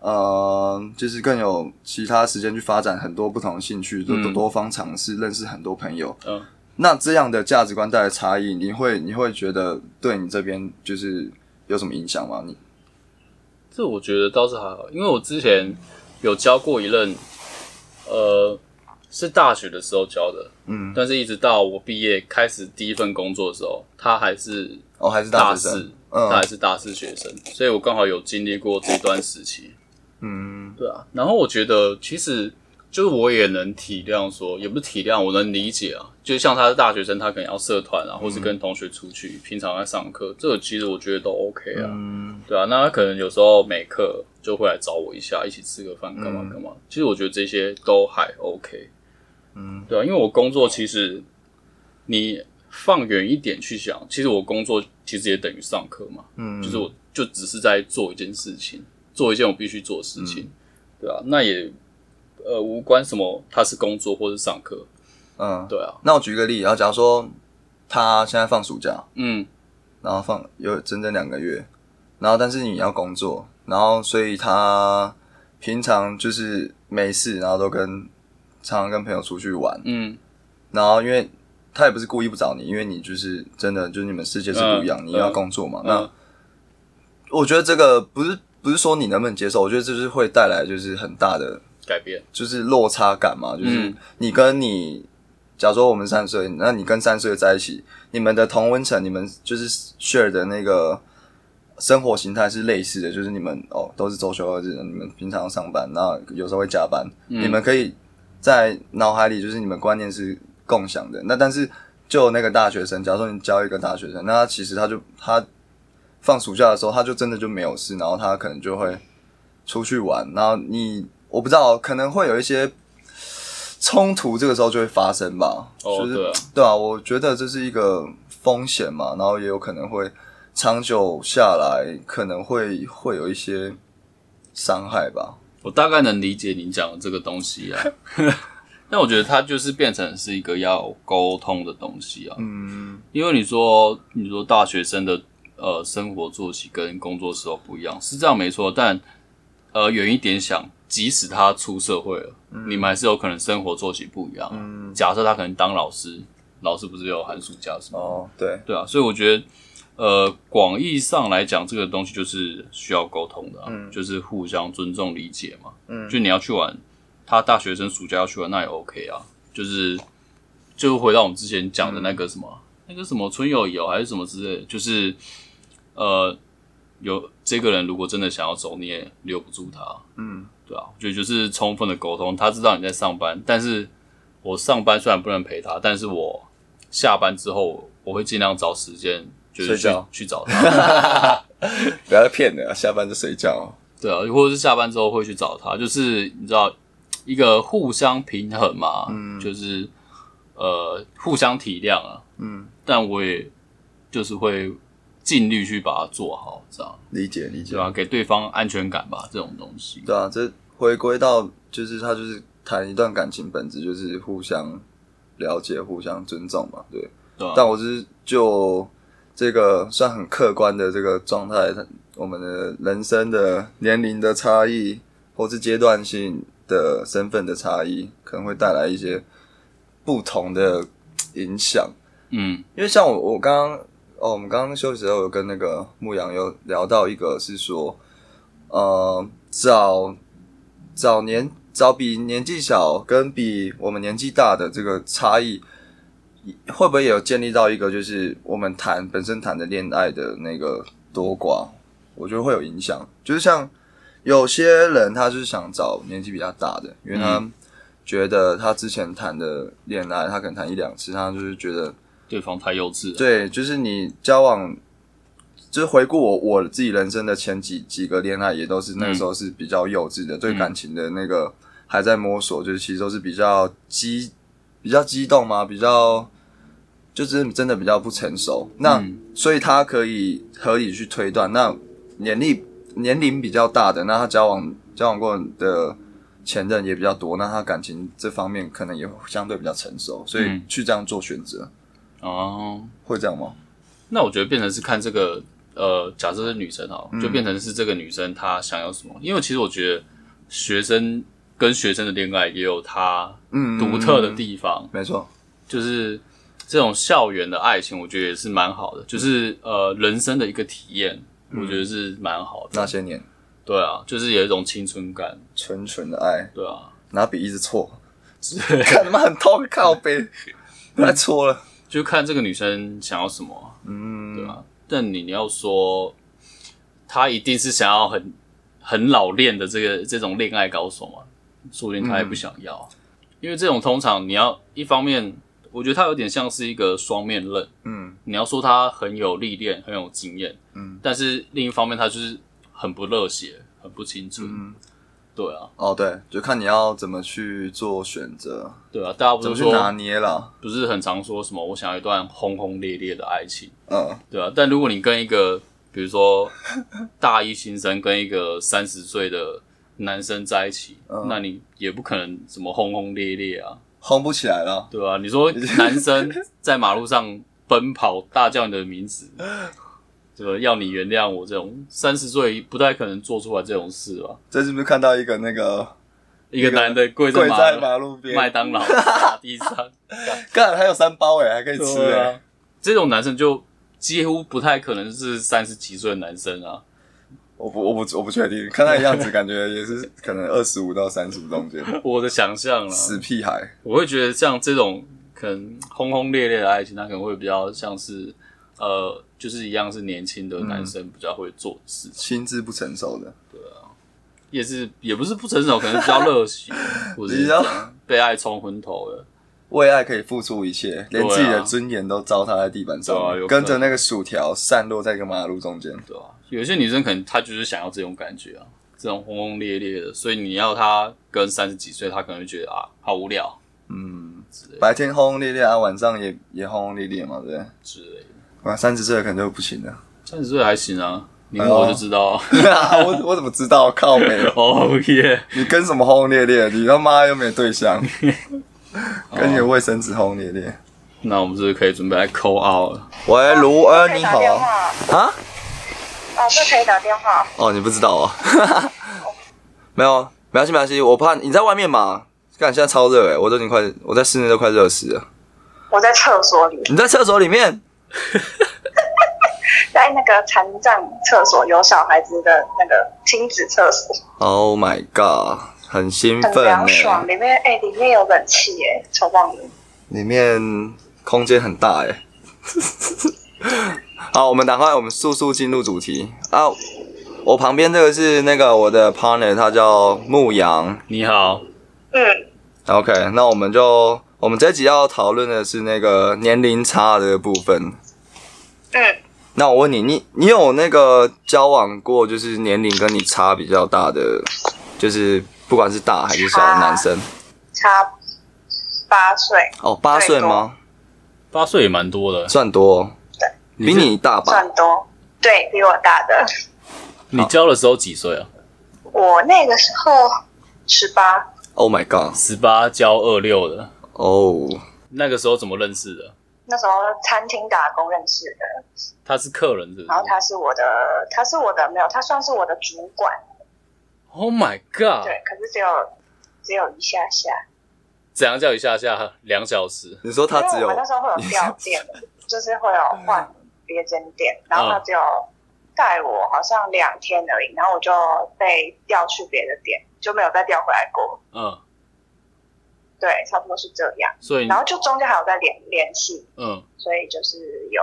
Speaker 2: 呃，就是更有其他时间去发展很多不同的兴趣，多、
Speaker 1: 嗯
Speaker 2: 多方尝试，认识很多朋友。
Speaker 1: 嗯、
Speaker 2: 那这样的价值观带来差异，你会你会觉得对你这边就是有什么影响吗？你
Speaker 1: 这我觉得倒是还好，因为我之前有教过一任，呃，是大学的时候教的，
Speaker 2: 嗯，
Speaker 1: 但是一直到我毕业开始第一份工作的时候，他还是
Speaker 2: 哦还是
Speaker 1: 大
Speaker 2: 学生
Speaker 1: 四，，他
Speaker 2: 嗯
Speaker 1: 还是大四学生，所以我刚好有经历过这段时期。
Speaker 2: 嗯
Speaker 1: 对啊，然后我觉得其实就是我也能体谅说，也不是体谅，我能理解啊。就像他是大学生，他可能要社团啊，或是跟同学出去，平常在上课，这个其实我觉得都 OK 啊。
Speaker 2: 嗯
Speaker 1: 对啊，那他可能有时候没课就会来找我一下，一起吃个饭，干嘛干嘛。其实我觉得这些都还 OK。
Speaker 2: 嗯，
Speaker 1: 对啊，因为我工作其实你放远一点去想，其实我工作其实也等于上课嘛。
Speaker 2: 嗯，
Speaker 1: 就是我就只是在做一件事情，做一件我必须做的事情，对啊，那也呃无关什么他是工作或是上课，
Speaker 2: 嗯，
Speaker 1: 对啊，
Speaker 2: 那我举个例，然后假如说他现在放暑假，
Speaker 1: 嗯
Speaker 2: 然后放有整整两个月，然后但是你要工作，然后所以他平常就是没事，然后都跟常常跟朋友出去玩，
Speaker 1: 嗯
Speaker 2: 然后因为他也不是故意不找你，因为你就是真的就是你们世界是不一样，
Speaker 1: 嗯
Speaker 2: 你要工作嘛。那
Speaker 1: 嗯
Speaker 2: 我觉得这个不是不是说你能不能接受，我觉得这就是会带来就是很大的
Speaker 1: 改变，
Speaker 2: 就是落差感嘛，就是
Speaker 1: 嗯。
Speaker 2: 你跟你，假如说我们三岁，那你跟三岁的在一起，你们的同温层，你们就是 share 的那个生活形态是类似的，就是你们哦都是周休二日，你们平常上班，那有时候会加班，
Speaker 1: 嗯。
Speaker 2: 你们可以在脑海里就是你们观念是共享的。那但是就那个大学生，假如说你教一个大学生，那他其实他就他放暑假的时候，他就真的就没有事，然后他可能就会出去玩，然后你我不知道，可能会有一些冲突，这个时候就会发生吧。
Speaker 1: 哦
Speaker 2: 就是
Speaker 1: 对啊
Speaker 2: 对啊，我觉得这是一个风险嘛，然后也有可能会长久下来，可能会会有一些伤害吧。
Speaker 1: 我大概能理解你讲的这个东西啊，但我觉得它就是变成是一个要沟通的东西啊。
Speaker 2: 嗯
Speaker 1: 因为你说你说大学生的呃生活作息跟工作时候不一样，是这样没错。但呃远一点想，即使他出社会了，你们还是有可能生活作息不一样啊、
Speaker 2: 嗯，
Speaker 1: 假设他可能当老师，老师不是有寒暑假什么？
Speaker 2: 哦，对，
Speaker 1: 对啊，所以我觉得，呃，广义上来讲，这个东西就是需要沟通的、啊，
Speaker 2: 嗯
Speaker 1: 就是互相尊重理解嘛。
Speaker 2: 嗯
Speaker 1: 就你要去玩，他大学生暑假要去玩，那也 OK 啊。就是，就回到我们之前讲的那个什么，那个什么春游游还是什么之类的，就是，呃，有这个人如果真的想要走，你也留不住他。
Speaker 2: 嗯
Speaker 1: 对啊，我觉得就是充分的沟通，他知道你在上班，但是我上班虽然不能陪他，但是我下班之后我会尽量找时间，就是去
Speaker 2: 睡觉
Speaker 1: 去找他。
Speaker 2: 不要再骗了，下班就睡觉。
Speaker 1: 对啊，或者是下班之后会去找他，就是你知道一个互相平衡嘛，
Speaker 2: 嗯
Speaker 1: 就是呃互相体谅啊，
Speaker 2: 嗯，
Speaker 1: 但我也就是会尽力去把它做好，这样
Speaker 2: 理解理解
Speaker 1: 对。吧、给对方安全感吧，这种东西。
Speaker 2: 对啊，这回归到就是他就是谈一段感情本质就是互相了解、互相尊重嘛，对。
Speaker 1: 对啊
Speaker 2: 但我是就这个算很客观的这个状态，它我们的人生的年龄的差异，或是阶段性的身份的差异，可能会带来一些不同的影响。
Speaker 1: 嗯
Speaker 2: 因为像我我刚刚哦，我们刚刚休息的时候有跟那个牧羊有聊到一个是说，呃，早早年早比年纪小跟比我们年纪大的这个差异，会不会也有建立到一个就是我们谈本身谈的恋爱的那个多寡？我觉得会有影响。就是像有些人他就是想找年纪比较大的，因为他觉得他之前谈的恋爱，他可能谈一两次，他就是觉得
Speaker 1: 对方太幼稚了。
Speaker 2: 对，就是你交往，就是回顾我我自己人生的前几几个恋爱，也都是那个时候是比较幼稚的，对感情的那个还在摸索，就是其实都是比较激比较激动嘛，比较就是真的比较不成熟。那、
Speaker 1: 嗯
Speaker 2: 所以他可以合理去推断，那年龄年龄比较大的，那他交往交往过的前任也比较多，那他感情这方面可能也相对比较成熟，所以
Speaker 1: 嗯
Speaker 2: 去这样做选择，
Speaker 1: 哦，
Speaker 2: 会这样吗？
Speaker 1: 那我觉得变成是看这个呃，假设是女生哈，
Speaker 2: 嗯。
Speaker 1: 就变成是这个女生她想要什么。因为其实我觉得学生跟学生的恋爱也有它
Speaker 2: 嗯。
Speaker 1: 独特的地方，
Speaker 2: 没错，
Speaker 1: 就是这种校园的爱情，我觉得也是蛮好的，就是呃人生的一个体验，我觉得是蛮好的。
Speaker 2: 那些年。
Speaker 1: 对啊，就是有一种青春感，
Speaker 2: 纯纯的爱，
Speaker 1: 对啊，
Speaker 2: 拿笔一直错，看他妈很痛，靠背，太错了，
Speaker 1: 就看这个女生想要什么啊，
Speaker 2: 嗯，
Speaker 1: 对啊。但你你要说，她一定是想要很很老练的这个这种恋爱高手嘛？说不定她也不想要，因为这种通常你要一方面，我觉得他有点像是一个双面刃。
Speaker 2: 嗯。
Speaker 1: 你要说他很有历练、很有经验，
Speaker 2: 嗯，
Speaker 1: 但是另一方面他就是很不热血、很不清楚。
Speaker 2: 嗯，
Speaker 1: 对啊，
Speaker 2: 哦对，就看你要怎么去做选择，
Speaker 1: 对啊，大家不是
Speaker 2: 怎么去拿捏了，
Speaker 1: 不是很常说什么我想要一段轰轰烈烈的爱情，
Speaker 2: 嗯。
Speaker 1: 对啊，但如果你跟一个比如说 大一新生跟一个三十岁的男生在一起，
Speaker 2: 嗯。
Speaker 1: 那你也不可能什么轰轰烈烈啊，
Speaker 2: 轰不起来了，
Speaker 1: 对吧、你说 男生在马路上奔跑大叫你的名字，对吧？要你原谅我这种三十岁不太可能做出来这种事吧？
Speaker 2: 这是不是看到一个那个
Speaker 1: 一个男的跪在
Speaker 2: 跪在
Speaker 1: 马路
Speaker 2: 边，
Speaker 1: 麦当劳打地上，
Speaker 2: 干还有三包哎，还可以吃
Speaker 1: 啊，这种男生就几乎不太可能是三十几岁的男生啊。
Speaker 2: 我不我不我不确定，看他的样子，感觉也是可能二十五到三十五中间，
Speaker 1: 我的想象啦，
Speaker 2: 死屁孩，
Speaker 1: 我会觉得像这种可能轰轰烈烈的爱情，它可能会比较像是呃，就是一样是年轻的男生比较会做的事情，
Speaker 2: 心智不成熟的，对啊
Speaker 1: 也是也不是不成熟，可能比较热血，或者是
Speaker 2: 比较
Speaker 1: 被爱冲昏头了。
Speaker 2: 为爱可以付出一切，连自己的尊严都糟蹋在地板上跟着那个薯条散落在一个马路中间。
Speaker 1: 对吧、有些女生可能她就是想要这种感觉啊，这种轰轰烈烈的，所以你要她跟三十几岁，她可能会觉得啊，好无聊
Speaker 2: 嗯
Speaker 1: 之类，
Speaker 2: 白天轰轰烈烈啊，晚上也也轰轰烈烈嘛，对不对？
Speaker 1: 之类的。
Speaker 2: 哇，三十岁可能就不行了。
Speaker 1: 三十岁还行啊，你问我就知道。
Speaker 2: 我我怎么知道？靠没有。
Speaker 1: 哦 耶！
Speaker 2: 你跟什么轰轰烈烈？你他妈又没对象，跟你的卫生纸轰轰烈烈。
Speaker 1: 那我们是不是可以准备来扣 out 了？
Speaker 2: 喂，卢恩，你好啊？
Speaker 3: 哦，这可以打电话。
Speaker 2: 哦，你不知道啊？没有，没关系，没关系。我怕你在外面嘛。干，现在超热哎，我都已经快，我在室内都快热死了。
Speaker 3: 我在厕所里，
Speaker 2: 你在厕所里面？
Speaker 3: 在那个残障厕所，有小孩子的那个亲子厕所
Speaker 2: ，Oh my god，很兴
Speaker 3: 很
Speaker 2: 奋
Speaker 3: 凉爽。
Speaker 2: 哎，
Speaker 3: 里面哎、里面有冷气哎，超棒的。
Speaker 2: 里面空间很大哎。好，我们赶快，我们速速进入主题啊！我旁边这个是那个我的 partner，他叫牧羊。
Speaker 1: 你好，
Speaker 3: 嗯
Speaker 2: ，OK，那我们就我们这集要讨论的是那个年龄差的部分。
Speaker 3: 嗯，
Speaker 2: 那我问你，你你有那个交往过，就是年龄跟你差比较大的，就是不管是大还是小的男生？
Speaker 3: 差八岁，
Speaker 2: 哦，八岁吗？
Speaker 1: 八岁也蛮多的。
Speaker 2: 算多，比你大吧？
Speaker 3: 算多，对比我大的。
Speaker 1: 你交的时候几岁啊？
Speaker 3: 我那个时候十八
Speaker 2: ，Oh my god！
Speaker 1: 十八交二六的，
Speaker 2: 哦，
Speaker 1: 那个时候怎么认识的？
Speaker 3: 那时候餐厅打工认识的，
Speaker 1: 他是客人是不是
Speaker 3: 然后他是我的，他是我的没有，他算是我的主管
Speaker 1: ，？Oh my god！
Speaker 3: 对，可是只有只有一下下，
Speaker 1: 怎样叫一下下两小时？
Speaker 2: 你说他只有
Speaker 3: 我们那时候会有调店，就是会有换别间店，然后他只有带我好像两天而已，然后我就被调去别的店，就没有再调回来过。
Speaker 1: 嗯，
Speaker 3: 对，差不多是这样。
Speaker 1: 所以
Speaker 3: 然后就中间还有在联联系，
Speaker 1: 嗯，
Speaker 3: 所以就是有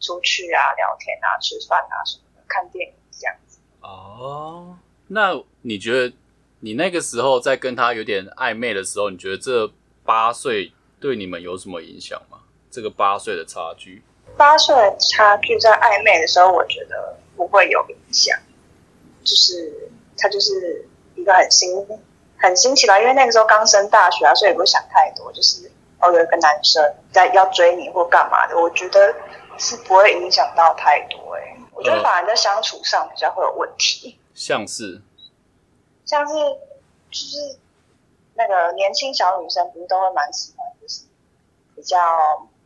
Speaker 3: 出去啊、聊天啊、吃饭啊什么的，看电影这样子。
Speaker 1: 哦，那你觉得你那个时候在跟他有点暧昧的时候，你觉得这八岁对你们有什么影响吗？这个八岁的差距，
Speaker 3: 八岁的差距在暧昧的时候，我觉得不会有影响，就是他就是一个很新很新奇吧，因为那个时候刚升大学啊，所以也不会想太多，就是哦有一个男生在要追你或干嘛的，我觉得是不会影响到太多哎、我觉得
Speaker 1: 嗯
Speaker 3: 反而在相处上比较会有问题，
Speaker 1: 像是？
Speaker 3: 像是就是那个年轻小女生不是都会蛮喜欢，就是比较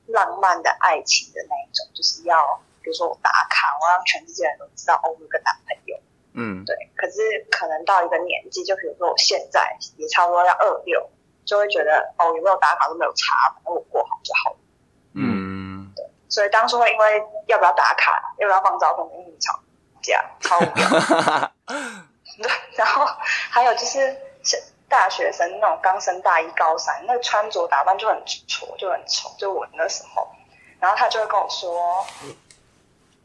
Speaker 3: 浪漫的爱情的那一种，就是要比如说我打卡，我让全世界人都知道哦，我有个男朋友。
Speaker 2: 嗯，
Speaker 3: 对，可是可能到一个年纪，就比如说我现在也差不多要二六，就会觉得哦，有没有打卡都没有差，反正我过好就好了。
Speaker 2: 嗯，
Speaker 3: 所以当初会因为要不要打卡，要不要放照片，跟你吵架，超无聊。对，然后还有就是是大学生那种刚升大一、高三，那个穿着打扮就很挫，就很丑，就我那时候，然后他就会跟我说。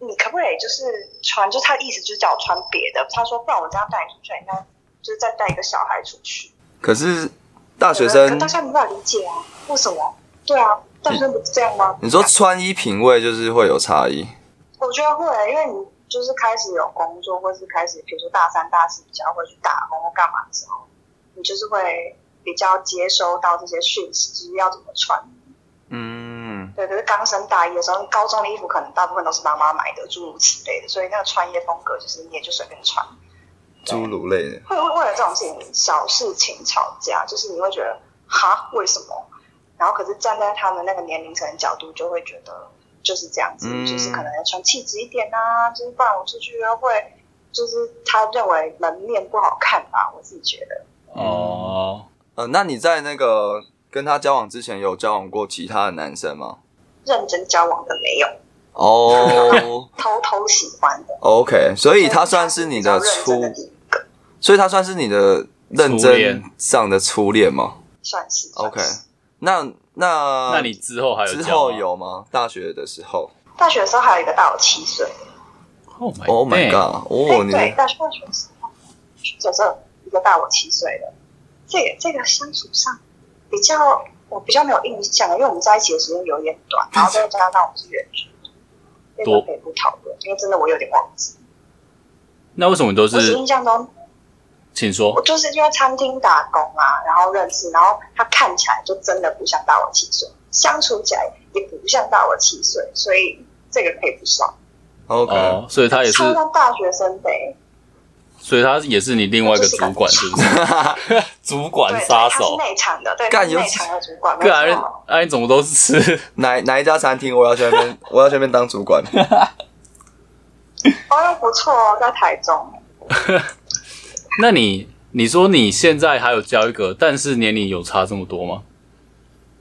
Speaker 3: 你可不可以就是穿，就他的意思就是叫我穿别的。他说不然我这样带你出去，你看就是再带一个小孩出去。
Speaker 2: 可是大学
Speaker 3: 可
Speaker 2: 生
Speaker 3: 大，家没办法理解啊，为什么？对啊，大学生不是这样吗？
Speaker 2: 你说穿衣品味就是会有差异。
Speaker 3: 我觉得会，因为你就是开始有工作，或是开始比如说大三、大四比较会去打工或干嘛的时候，你就是会比较接收到这些讯息，就是要怎么穿。
Speaker 2: 嗯，
Speaker 3: 对，可是刚升大一的时候，高中的衣服可能大部分都是妈妈买的，诸如此类的，所以那个穿衣风格就是你也就随便穿。
Speaker 2: 诸如类的。
Speaker 3: 会会为了这种事情小事情吵架，就是你会觉得哈为什么？然后可是站在他们那个年龄层的角度，就会觉得就是这样子，
Speaker 2: 嗯
Speaker 3: 就是可能要穿气质一点啊，就是不然我出去约会，就是他认为门面不好看吧，我自己觉得。
Speaker 1: 哦，
Speaker 2: 呃，那你在那个跟他交往之前有交往过其他的男生吗？
Speaker 3: 认真交往的没有，
Speaker 2: 哦
Speaker 3: 偷偷喜欢的
Speaker 2: ，，OK，所以他算是你的初所以他算是你的认真上的初恋吗
Speaker 3: 算是
Speaker 2: ？OK，那那
Speaker 1: 那你之后还有
Speaker 2: 之后有吗？大学的时候
Speaker 3: 大学的时候还有一个大我七岁
Speaker 1: ，？Oh my damn
Speaker 2: god！哦，
Speaker 3: 哎，
Speaker 2: 你
Speaker 3: 对，大学大学的时候，有时候一个大我七岁的，这个这个相处上比较我比较没有印象，因为我们在一起的时间有点短，然后再加上我们是远距离，这个
Speaker 1: 多
Speaker 3: 可以不讨论，因为真的我有点忘记。
Speaker 1: 那为什么都是我？
Speaker 3: 印象中，
Speaker 1: 请说
Speaker 3: 我。就是因为餐厅打工啊，然后认识，然后他看起来就真的不像大我七岁，相处起来也不像大我七岁，所以这个可以不算。
Speaker 2: OK，、
Speaker 1: 哦，所以他也是，
Speaker 3: 超像大学生呗欸。
Speaker 1: 所以他也是你另外一个主管，是不是？主管
Speaker 3: 对，
Speaker 1: 杀手。
Speaker 3: 内场的，对，
Speaker 2: 干有
Speaker 3: 内场的主管，没
Speaker 1: 个人
Speaker 3: 错。，
Speaker 1: 哎，你怎么都是吃？
Speaker 2: 哪哪一家餐厅我要去那边，我要去那边当主管。
Speaker 3: 哦，不错哦，在台中。
Speaker 1: 那你你说你现在还有教一个，但是年龄有差这么多吗？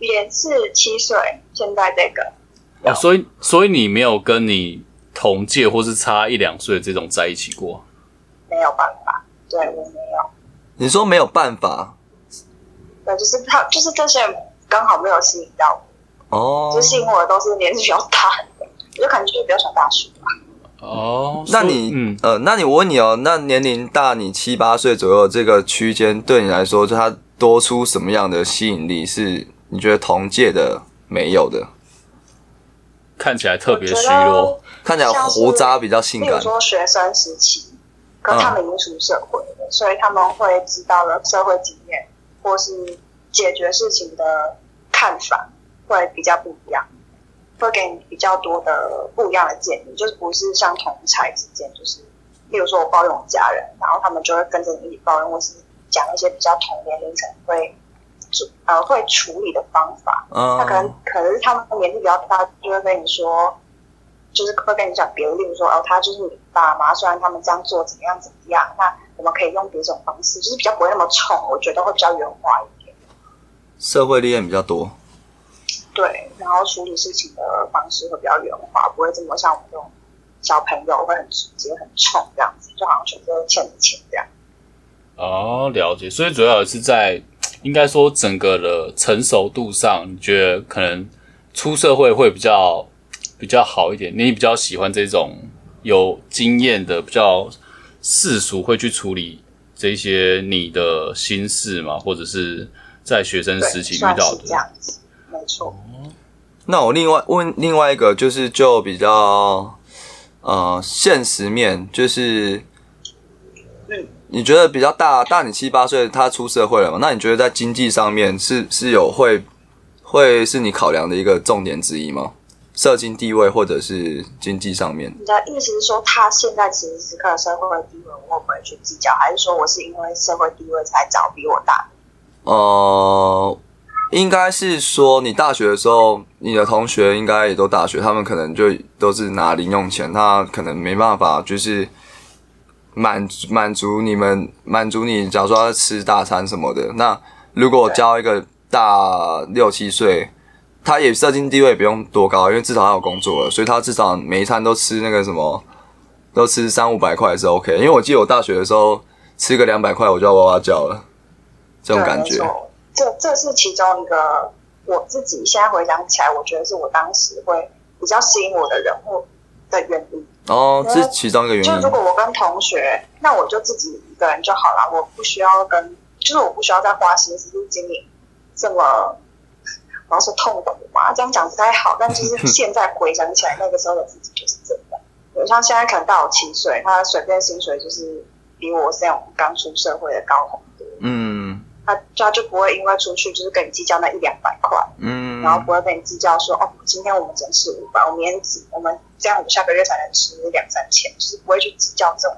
Speaker 3: 也是七岁，现在这个
Speaker 1: 哦，所以所以你没有跟你同届或是差一两岁的这种在一起过？
Speaker 3: 没有办法，对我没有，
Speaker 2: 你说没有办法
Speaker 3: 对，就是他，就是这些人刚好没有吸引到我，
Speaker 2: 哦
Speaker 3: 就？吸引我的都是年纪比较大的，我就感觉就是比较喜欢大叔吧。
Speaker 1: 哦，
Speaker 2: 那你、
Speaker 1: 嗯，
Speaker 2: 呃，那你我问你哦，那年龄大你七八岁左右这个区间，对你来说，就它多出什么样的吸引力？是你觉得同届的没有的？
Speaker 1: 看起来特别虚弱。
Speaker 2: 看起来胡渣比较性感。
Speaker 3: 说学生时期，可是他们已经属于社会了，所以他们会知道了社会经验或是解决事情的看法会比较不一样，会给你比较多的不一样的建议，就是不是像同才之间，就是例如说我抱怨我家人，然后他们就会跟着你一起抱怨，或是讲一些比较同年龄层会处呃会处理的方法，那可能
Speaker 2: 嗯，
Speaker 3: 可能是他们年纪比较大，就会跟你说，就是会跟你讲别的，例如说哦，他就是你爸妈，虽然他们这样做怎么样怎么样，那我们可以用别种方式，就是比较不会那么冲，我觉得会比较圆滑一点。
Speaker 2: 社会历练比较多。
Speaker 3: 对，然后处理事情的方式会比较圆滑，不会这么像我们这种小朋友会很直接、很冲这样子，就好像全部都欠你钱这样。
Speaker 1: 哦，了解。所以主要也是在，应该说整个的成熟度上，你觉得可能出社会会比较比较好一点？你比较喜欢这种有经验的、比较世俗会去处理这些你的心事嘛，或者是在学生，时期遇到的这？
Speaker 3: 样子，没错。
Speaker 2: 那我另外问另外一个，就是就比较呃现实面，就是，你觉得比较大大你七八岁，他出社会了嘛？那你觉得在经济上面是是有会会是你考量的一个重点之一吗？社经地位或者是经济上面？
Speaker 3: 你的意思是说，他现在此时此刻的社会地位，我会不会去计较？还是说我是因为社会地位才找比我大的？
Speaker 2: 呃，应该是说你大学的时候，你的同学应该也都大学，他们可能就都是拿零用钱，他可能没办法就是满满足你们满足你，假如说要吃大餐什么的。那如果我教一个大六七岁，他也社经地位不用多高，因为至少他有工作了，所以他至少每一餐都吃那个什么，都吃三五百块是 OK。因为我记得我大学的时候吃个两百块我就要哇哇叫了，这种感觉。
Speaker 3: 这这是其中一个我自己现在回想起来，我觉得是我当时会比较吸引我的人物的原因。
Speaker 2: 哦，这是其中一个原因
Speaker 3: 就如。果我跟同学，那我就自己一个人就好了，我不需要跟，就是我不需要再花心思去经营这么，我要说痛苦嘛，这样讲不太好，但就是 现在回想起来，那个时候的自己就是这样。有像现在可能大我七岁，他随便薪水就是比我这种刚出社会的高很多，
Speaker 2: 嗯
Speaker 3: 他他就不会因为出去就是跟你计较那一两百块，
Speaker 2: 嗯，
Speaker 3: 然后不会跟你计较说哦，今天我们只能吃五百，我明天只我们这样，我们下个月才能吃两三千，就是不会去计较这种。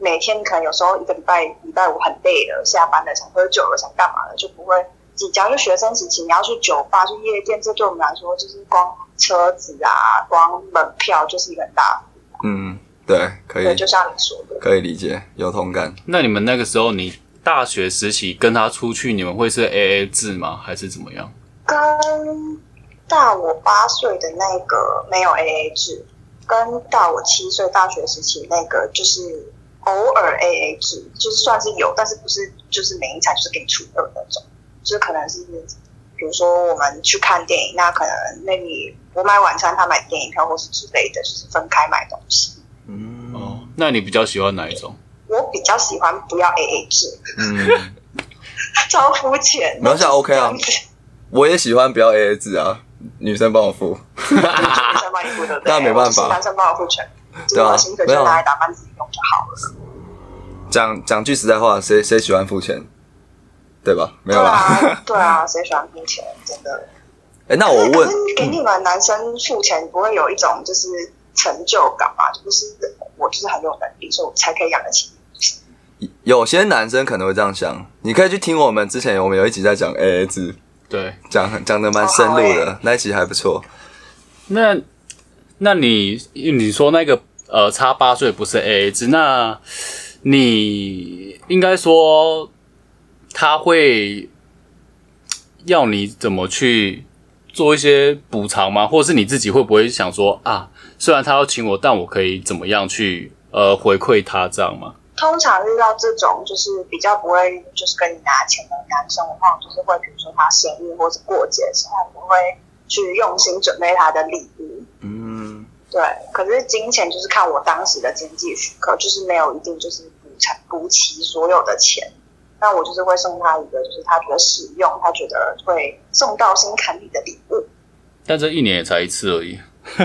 Speaker 3: 每天可能有时候一个礼拜礼拜五很累了，下班了想喝酒了想干嘛了，就不会计较。就学生时期你要去酒吧去夜店，这对我们来说就是光车子啊，光门票就是一个很大的
Speaker 2: 嗯，对，可
Speaker 3: 对，
Speaker 2: 以
Speaker 3: 就像你说的，
Speaker 2: 可以理解，有同感。
Speaker 1: 那你们那个时候，你大学时期跟他出去，你们会是 A A 制吗？还是怎么样？
Speaker 3: 跟大我八岁的那个没有 AA 制，跟大我七岁大学时期那个就是偶尔 AA 制，就是算是有，但是不是就是每一场就是给你出二那种，就是可能是比如说我们去看电影，那可能 maybe 我买晚餐，他买电影票或是之类的，就是分开买东西。
Speaker 2: 嗯
Speaker 1: 哦，那你比较喜欢哪一种？
Speaker 3: 我比较喜欢不要 AA 制，
Speaker 2: 嗯，
Speaker 3: 超肤浅。
Speaker 2: 没关系啊，OK 啊我也喜欢不要 AA 制啊，女生帮我付。
Speaker 3: 女生帮你付的？
Speaker 2: 那没办法
Speaker 3: 男生帮我付全，就是
Speaker 2: 对啊
Speaker 3: 薪水就拿来打扮自己用就好了。
Speaker 2: 讲讲句实在话，谁谁喜欢付钱，对吧？没有啦。
Speaker 3: 啊，对啊，谁喜欢付钱？真的。
Speaker 2: 哎、那我问
Speaker 3: 给你们男生付钱，不会有一种就是成就感吗，就是我就是很有能力，所以我才可以养得起。
Speaker 2: 有些男生可能会这样想，你可以去听我们之前我们有一集在讲 AA 制，
Speaker 1: 对，
Speaker 2: 讲讲的蛮深入的，那一集还不错。
Speaker 1: 那那你你说那个呃差八岁不是 A A 制，那你应该说他会要你怎么去做一些补偿吗？或者是你自己会不会想说啊，虽然他要请我，但我可以怎么样去呃回馈他这样吗？
Speaker 3: 通常遇到这种就是比较不会就是跟你拿钱的男生，我通常就是会比如说他生日或是过节的时候，我会去用心准备他的礼物。
Speaker 2: 嗯，
Speaker 3: 对，可是金钱就是看我当时的经济许可，就是没有一定就是补偿补齐所有的钱。那我就是会送他一个，就是他觉得实用，他觉得会送到心坎里的礼物。
Speaker 1: 但这一年也才一次而已。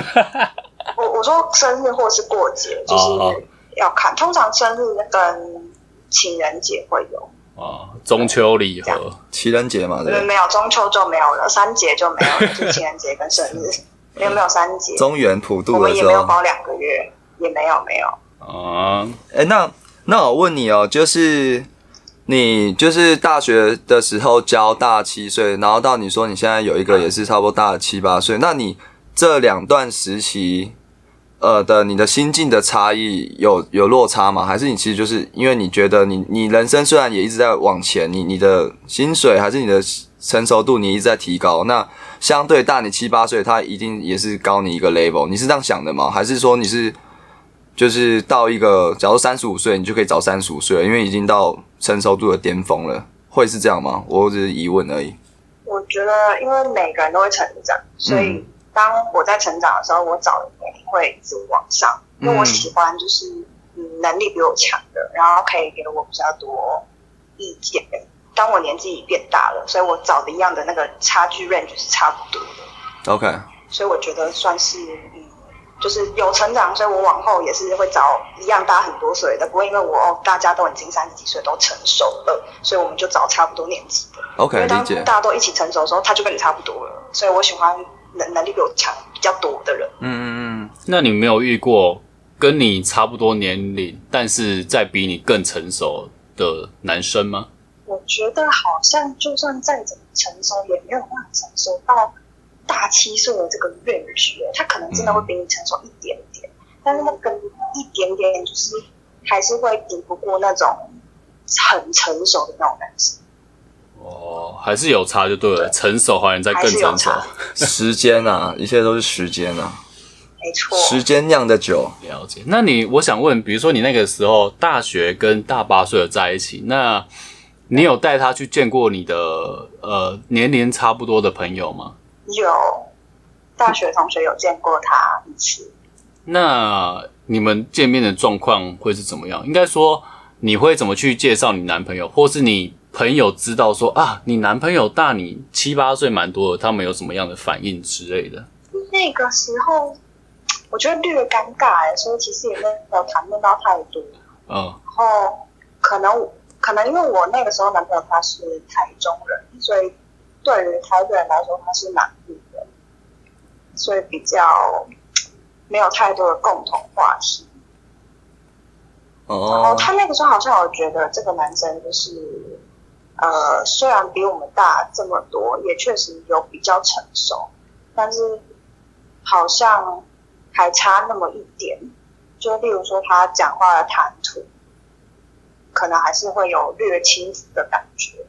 Speaker 3: 我我说生日或是过节，就
Speaker 1: 哦哦
Speaker 3: 是要看。通常生日跟情人节会有，
Speaker 1: 啊，中秋礼盒，
Speaker 2: 情人节嘛，对
Speaker 3: 没有中秋就没有了，三节就没有了，就情人节跟生日，没有没有三节，
Speaker 2: 中原普渡我
Speaker 3: 们也没有，包两个月，也没有没有。
Speaker 1: 啊，
Speaker 2: 哎、那那我问你哦，就是你就是大学的时候教大七岁，然后到你说你现在有一个也是差不多大七八岁，那你这两段时期，呃的你的心境的差异有有落差吗？还是你其实就是因为你觉得你你人生虽然也一直在往前，你你的薪水还是你的成熟度你一直在提高，那相对大你七八岁，他一定也是高你一个 level，你是这样想的吗？还是说你是？就是到一个，假如三十五岁，你就可以找三十五岁了，因为已经到成熟度的巅峰了，会是这样吗？我只是疑问而已。
Speaker 3: 我觉得，因为每个人都会成长，所以当我在成长的时候，我找的年龄会一直往上，因为我喜欢就是嗯能力比我强的，然后可以给我比较多意见。当我年纪变大了，所以我找的一样的那个差距 range 是差不多的
Speaker 2: ，OK，
Speaker 3: 所以我觉得算是嗯，就是有成长，所以我往后也是会找一样大很多岁的，不会因为我哦大家都已经三十几岁都成熟了，所以我们就找差不多年纪的。
Speaker 2: OK，
Speaker 3: 为当。大家都一起成熟的时候，他就跟你差不多了。所以我喜欢能能力比我强比较多的人。
Speaker 2: 嗯嗯嗯，
Speaker 1: 那你没有遇过跟你差不多年龄，但是在比你更成熟的男生吗？
Speaker 3: 我觉得好像就算再怎么成熟，也没有办法成熟到大七岁的这个认知。他可能真的会比你成熟一点点，但是那个一点点就是还是会抵不过那种很成熟的那种男生。
Speaker 1: 哦，还是有差就对了，成熟好像在更成熟。
Speaker 2: 时间啊，一切都是时间啊，
Speaker 3: 没错，
Speaker 2: 时间酿的酒。
Speaker 1: 了解。那你，我想问，比如说你那个时候大学跟大八岁的在一起，那你有带他去见过你的呃年龄差不多的朋友吗？
Speaker 3: 有大学同学有见过他一次。
Speaker 1: 那你们见面的状况会是怎么样？应该说你会怎么去介绍你男朋友，或是你朋友知道说啊，你男朋友大你七八岁蛮多的，他们有什么样的反应之类的？
Speaker 3: 那个时候，我觉得略尴尬哎，所以其实也没有谈论到太多。
Speaker 1: 嗯，
Speaker 3: 然后可能可能因为我那个时候男朋友他是台中人，所以对于台北人来说他是南部的，所以比较没有太多的共同话题。然后
Speaker 2: 哦，
Speaker 3: 他那个时候好像我觉得这个男生就是，呃，虽然比我们大这么多，也确实有比较成熟，但是好像还差那么一点。就例如说他讲话的谈吐，可能还是会有略轻浮的感觉，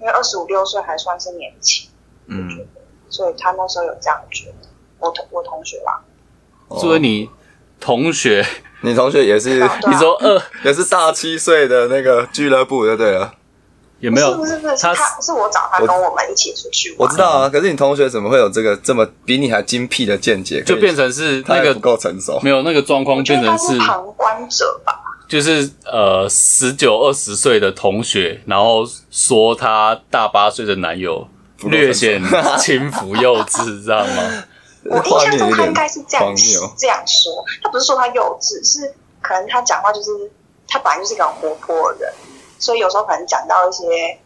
Speaker 3: 因为二十五六岁还算是年轻，
Speaker 2: 嗯，
Speaker 3: 所以他那时候有这样觉得。我同我同学啦，
Speaker 2: 哦
Speaker 1: 所以你同学，
Speaker 2: 你同学也是
Speaker 1: 你说二
Speaker 2: 也是大七岁的那个俱乐部就对了。
Speaker 1: 有没有？
Speaker 3: 是不是不是？
Speaker 1: 他
Speaker 3: 他是我找他跟我们一起出去玩，
Speaker 2: 我知道啊，可是你同学怎么会有这个这么比你还精辟的见解？
Speaker 1: 就变成是那个
Speaker 2: 不够成熟。
Speaker 1: 没有那个状况变成是
Speaker 3: 是旁观者吧。
Speaker 1: 就是呃十九二十岁的同学，然后说她大八岁的男友略显轻浮幼稚，知道吗？
Speaker 3: 我印象中他应该是这样这样说，他不是说他幼稚，是可能他讲话就是他本来就是一个很活泼的人，所以有时候可能讲到一些，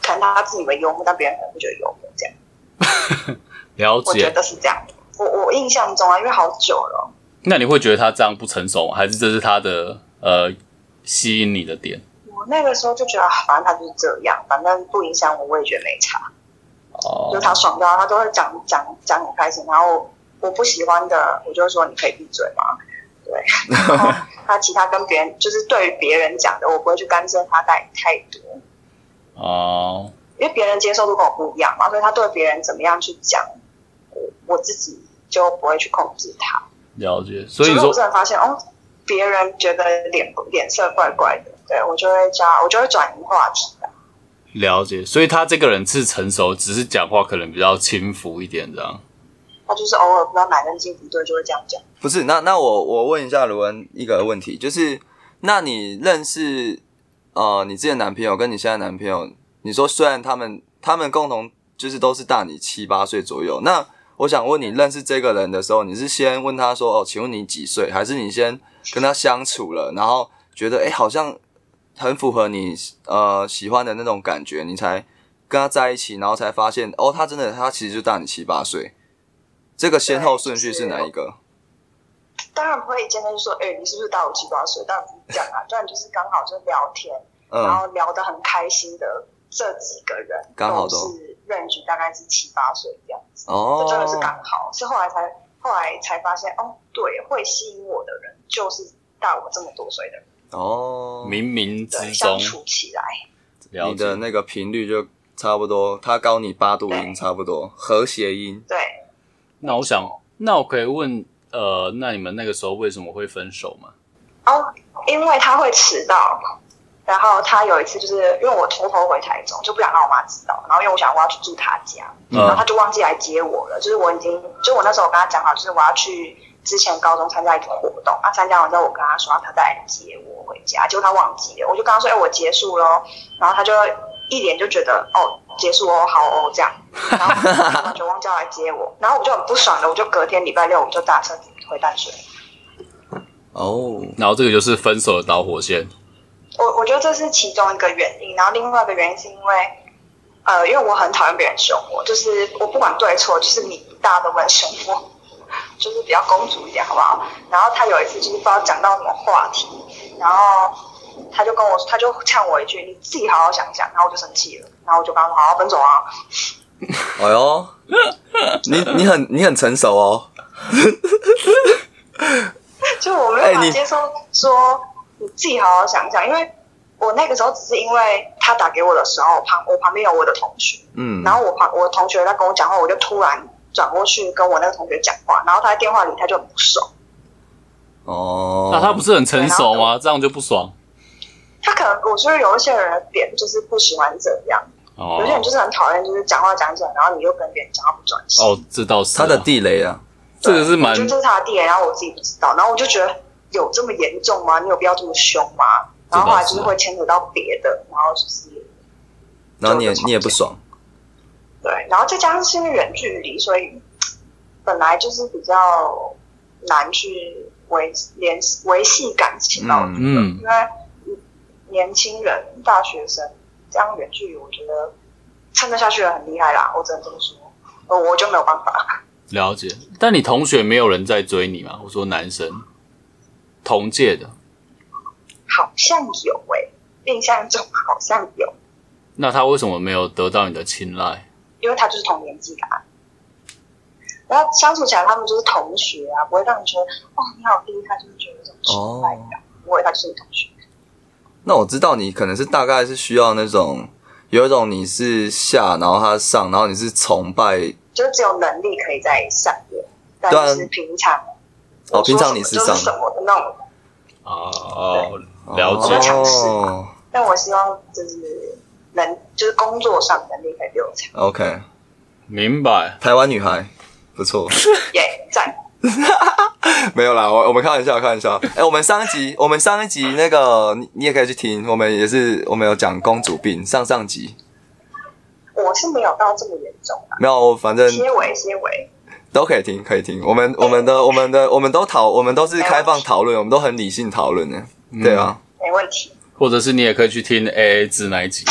Speaker 3: 可能他自以为幽默，但别人可能不觉得幽默，这样。
Speaker 1: 了
Speaker 3: 我觉
Speaker 1: 解，
Speaker 3: 得是这样。我我印象中啊，因为好久了，
Speaker 1: 那你会觉得他这样不成熟吗？还是这是他的呃吸引你的点？
Speaker 3: 我那个时候就觉得，啊反正他就是这样，反正不影响我，我也觉得没差。
Speaker 1: 哦
Speaker 3: 就他爽到，他都会讲讲讲很开心。然后我不喜欢的，我就会说你可以闭嘴嘛？对。然后他其他跟别人，就是对于别人讲的，我不会去干涉他带太多，
Speaker 1: 哦，
Speaker 3: 因为别人接受度跟我不一样嘛，所以他对别人怎么样去讲，我我自己就不会去控制他。
Speaker 1: 了解。所以说
Speaker 3: 我真的发现哦，别人觉得脸脸色怪怪的，对我就会加，我就会转移话题的。
Speaker 1: 了解，所以他这个人是成熟，只是讲话可能比较轻浮一点这样。
Speaker 3: 他就是偶尔不知道哪根筋不对，就会这样讲。
Speaker 2: 不是，那那我我问一下卢恩一个问题，就是那你认识呃你之前男朋友跟你现在男朋友，你说虽然他们他们共同就是都是大你七八岁左右，那我想问你认识这个人的时候，你是先问他说哦，请问你几岁，还是你先跟他相处了，然后觉得诶好像很符合你呃喜欢的那种感觉，你才跟他在一起，然后才发现哦，他真的他其实就大你七八岁，这个先后顺序是哪一个？
Speaker 3: 当然不会一见面就说，哎、你是不是大我七八岁？当然不是这样啊，当然就是刚好就聊天，然
Speaker 2: 嗯，
Speaker 3: 后聊得很开心的这几个人，
Speaker 2: 刚好都。
Speaker 3: 是 range 大概是七八岁这样子，
Speaker 2: 哦，
Speaker 3: 这真的是刚好，是后来才后来才发现，哦，对，会吸引我的人就是大我这么多岁的人，
Speaker 2: 哦，
Speaker 1: 冥冥，之中。
Speaker 3: 相处起来，
Speaker 2: 你的那个频率就差不多，他高你八度音差不多，和谐音。
Speaker 3: 对，
Speaker 1: 那我想，那我可以问，呃，那你们那个时候为什么会分手吗？
Speaker 3: 哦，因为他会迟到，然后他有一次就是因为我偷偷回台中，就不想让我妈知道，然后因为我想我要去住他家，
Speaker 1: 嗯
Speaker 3: 然后他就忘记来接我了。就是我已经，就我那时候我跟他讲好，就是我要去之前高中参加一个活动，啊，参加完之后我跟他说他再来接我回家，结果他忘记了，我就跟他说，哎、我结束喽，然后他就一脸就觉得哦结束哦，好哦这样，然后完全忘记要来接我，然后我就很不爽的，我就隔天礼拜六我就打车回淡水。
Speaker 2: 哦，
Speaker 1: 然后这个就是分手的导火线。
Speaker 3: 我我觉得这是其中一个原因，然后另外一个原因是因为，呃，因为我很讨厌别人凶我，就是我不管对错，就是你大家都不能凶我，就是比较公主一点，好不好？然后他有一次就是不知道讲到什么话题，然后他就跟我，他就呛我一句：“你自己好好想想。”然后我就生气了，然后我就跟他说：“好好分手啊。
Speaker 2: 哎呦，你你很你很成熟哦。”
Speaker 3: 就我没有法接受说你自己好好想想，因为我那个时候只是因为他打给我的时候，旁我旁边有我的同学。
Speaker 2: 嗯，
Speaker 3: 然后我旁我同学在跟我讲话，我就突然转过去跟我那个同学讲话，然后他在电话里他就很不爽，
Speaker 2: 哦，
Speaker 1: 那他不是很成熟吗？这样就不爽。
Speaker 3: 他可能我觉得有一些人的点就是不喜欢这样，
Speaker 1: 哦
Speaker 3: 有些人就是很讨厌，就是讲话讲讲，然后你又跟别人讲话不专心。
Speaker 1: 哦，这倒是啊
Speaker 2: 他的地雷啊。
Speaker 1: 这个是蛮
Speaker 3: 我觉得这是他的地雷，然后我自己不知道，然后我就觉得有这么严重吗？你有必要这么凶吗？然后后来就是会牵扯到别的，然后就是
Speaker 2: 然后你也你也不爽，
Speaker 3: 对，然后再加上是因为远距离，所以本来就是比较难去维联维系感情吧。我觉得
Speaker 1: 嗯
Speaker 3: 因为年轻人、大学生这样远距离，我觉得撑得下去的很厉害啦。我只能这么说，呃，我就没有办法。
Speaker 1: 了解。但你同学没有人在追你吗？我说男生，同届的，
Speaker 3: 好像有诶、印象中好像有，
Speaker 1: 那他为什么没有得到你的青睐？
Speaker 3: 因为他就是同年纪的、啊。然后相处起来，他们就是同学啊，不会让你觉得哦你好厉害，就是觉得有种崇拜感。不会，他就是你同学。
Speaker 2: 那我知道你可能是大概是需要那种有一种你是下，然后他上，然后你是崇拜
Speaker 3: 就是只有能力可以在上面，但是平常
Speaker 2: 哦平常你是上
Speaker 3: 什么的那种。
Speaker 1: 哦，了
Speaker 3: 我在
Speaker 1: 解。
Speaker 3: 尝试
Speaker 2: 哦
Speaker 3: 但我希望就是能就是工作上能力可以比我强
Speaker 2: ，OK，
Speaker 1: 明白。
Speaker 2: 台湾女孩不错。
Speaker 3: 耶、赞！
Speaker 2: 没有啦，我我们开玩笑，开玩笑。哎、我们上一集，我们上一集那个你你也可以去听，我们也是我们有讲公主病，上上集
Speaker 3: 我是没有到这么严重啦，
Speaker 2: 没有，反正
Speaker 3: 些微些微，
Speaker 2: 都可以听，可以听。我们我们的我们的我们都讨，我们都是开放讨论，我们都很理性讨论的，对啊。
Speaker 3: 没问题。
Speaker 1: 或者是你也可以去听 A A 制那一集。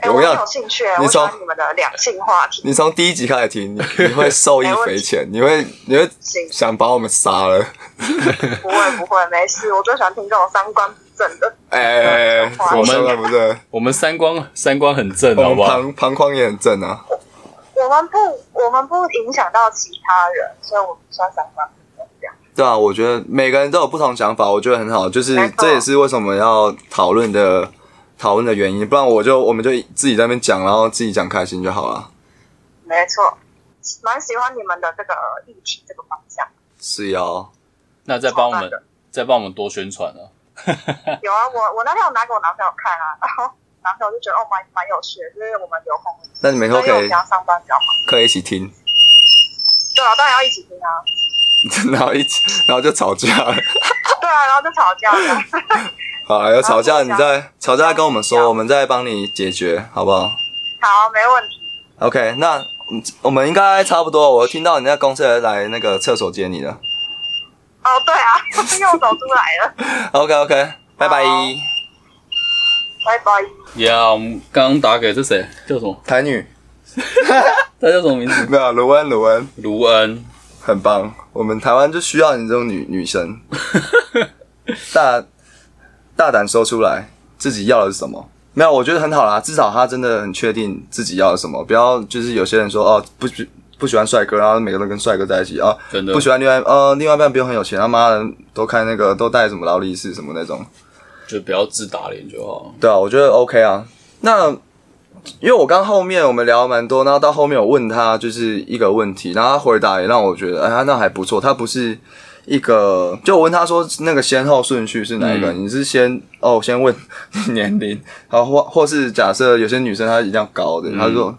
Speaker 3: 哎，我有兴趣，
Speaker 2: 你从
Speaker 3: 你们的两性话题。
Speaker 2: 你从第一集开始听，你 你会受益匪浅，你会你会，想把我们杀了。
Speaker 3: 不会不会，没事，我最喜欢听这种三观不正的。
Speaker 2: 哎、
Speaker 3: 我
Speaker 2: 我
Speaker 1: 们
Speaker 2: 们不是，
Speaker 1: 我们三观三观很正，
Speaker 2: 我们
Speaker 1: 好不好？
Speaker 2: 旁旁框也很正啊。
Speaker 3: 我们不我们不影响到其他人，所以我们算三观。
Speaker 2: 对啊，我觉得每个人都有不同想法，我觉得很好，就是这也是为什么要讨论的讨论的原因，不然我就我们就自己在那边讲，然后自己讲开心就好了。
Speaker 3: 没错，蛮喜欢你们的这个议题这个方向。
Speaker 2: 是要
Speaker 1: 那再帮我们再帮我们多宣传啊！
Speaker 3: 有啊，我我那天有拿给我男朋友看啊，然后男朋友就觉得哦蛮蛮有趣的，就是我们有空，
Speaker 2: 那你们以后可以。可以一起听，
Speaker 3: 对啊，当然要一起听啊。
Speaker 2: 然后一起，然后就吵架了。
Speaker 3: 对啊，然后就吵架了。
Speaker 2: 好了，有吵架你再吵架跟我们说，我们再帮你解决，好不好
Speaker 3: 好，没问题。
Speaker 2: ？OK，那嗯我们应该差不多。我听到你在公司来那个厕所接你了。
Speaker 3: 哦，对啊，又走出来了
Speaker 2: ，OK OK，拜拜。
Speaker 3: 好拜拜。
Speaker 1: 呀、我们刚刚打给是谁叫什么？
Speaker 2: 台女
Speaker 1: 他叫什么名字？
Speaker 2: 没有卢恩，卢恩
Speaker 1: 卢恩。
Speaker 2: 很棒。我们台湾就需要你这种女女生，大大胆说出来自己要的是什么。没有，我觉得很好啦，至少他真的很确定自己要的什么，不要就是有些人说哦不喜不喜欢帅哥，然后每个人都跟帅哥在一起啊，
Speaker 1: 真的
Speaker 2: 不喜欢另外呃另外一半不用很有钱，他妈的都开那个都带什么劳力士什么那种，
Speaker 1: 就不要自打脸就好。
Speaker 2: 对啊，我觉得 OK 啊。那因为我刚后面我们聊了蛮多，然后到后面我问他就是一个问题，然后他回答也让我觉得，哎，他那还不错。他不是一个，就我问他说那个先后顺序是哪一个？你是先哦，先问年龄，然后或或是假设有些女生她一定要高的，他说，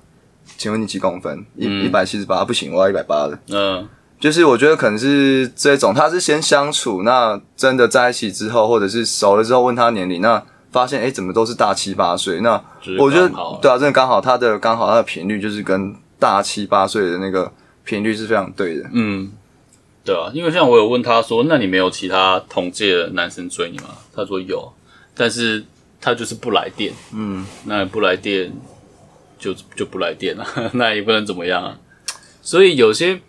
Speaker 2: 请问你几公分？一
Speaker 1: 嗯
Speaker 2: 一百七十八，不行，我要一百八的。
Speaker 1: 嗯，
Speaker 2: 就是我觉得可能是这种，他是先相处，那真的在一起之后，或者是熟了之后问他年龄，那发现哎、诶怎么都是大七八岁，那我觉得对啊，真的刚好他的刚好他的频率就是跟大七八岁的那个频率是非常对的。
Speaker 1: 嗯，对啊，因为像我有问他说，那你没有其他同届的男生追你吗？他说有，但是他就是不来电。
Speaker 2: 嗯，
Speaker 1: 那不来电就就不来电了，那也不能怎么样啊。所以有些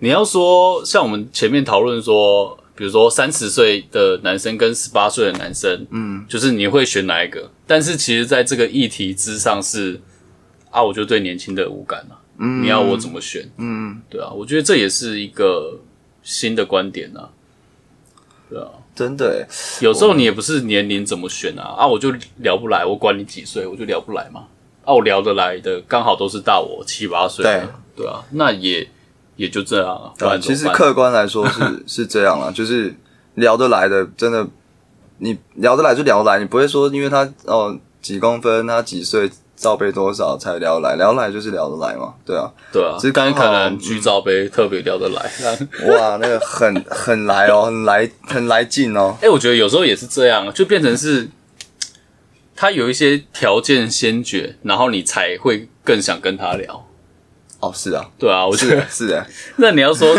Speaker 1: 你要说，像我们前面讨论说，比如说三十岁的男生跟十八岁的男生，
Speaker 2: 嗯，
Speaker 1: 就是你会选哪一个？但是其实在这个议题之上是啊，我就对年轻的无感啊。
Speaker 2: 嗯
Speaker 1: 你要我怎么选？
Speaker 2: 嗯，
Speaker 1: 对啊，我觉得这也是一个新的观点啊。对啊，
Speaker 2: 真的，
Speaker 1: 有时候你也不是年龄怎么选啊，啊，我就聊不来，我管你几岁，我就聊不来嘛。啊，我聊得来的刚好都是大我七八岁对，对啊，那也也就这样了。
Speaker 2: 对其实客观来说是 是这样了，就是聊得来的，真的你聊得来就聊得来，你不会说因为他哦几公分，他几岁，罩杯多少才聊得来，聊得来就是聊得来嘛，对啊。
Speaker 1: 对啊，
Speaker 2: 只是刚好
Speaker 1: 但可能举罩杯特别聊得来。
Speaker 2: 哇，那个很很来哦，很来很来劲哦。
Speaker 1: 哎、我觉得有时候也是这样，就变成是他有一些条件先决，然后你才会更想跟他聊。
Speaker 2: 哦，是啊，
Speaker 1: 对啊，我觉得
Speaker 2: 啊，是啊，
Speaker 1: 那你要说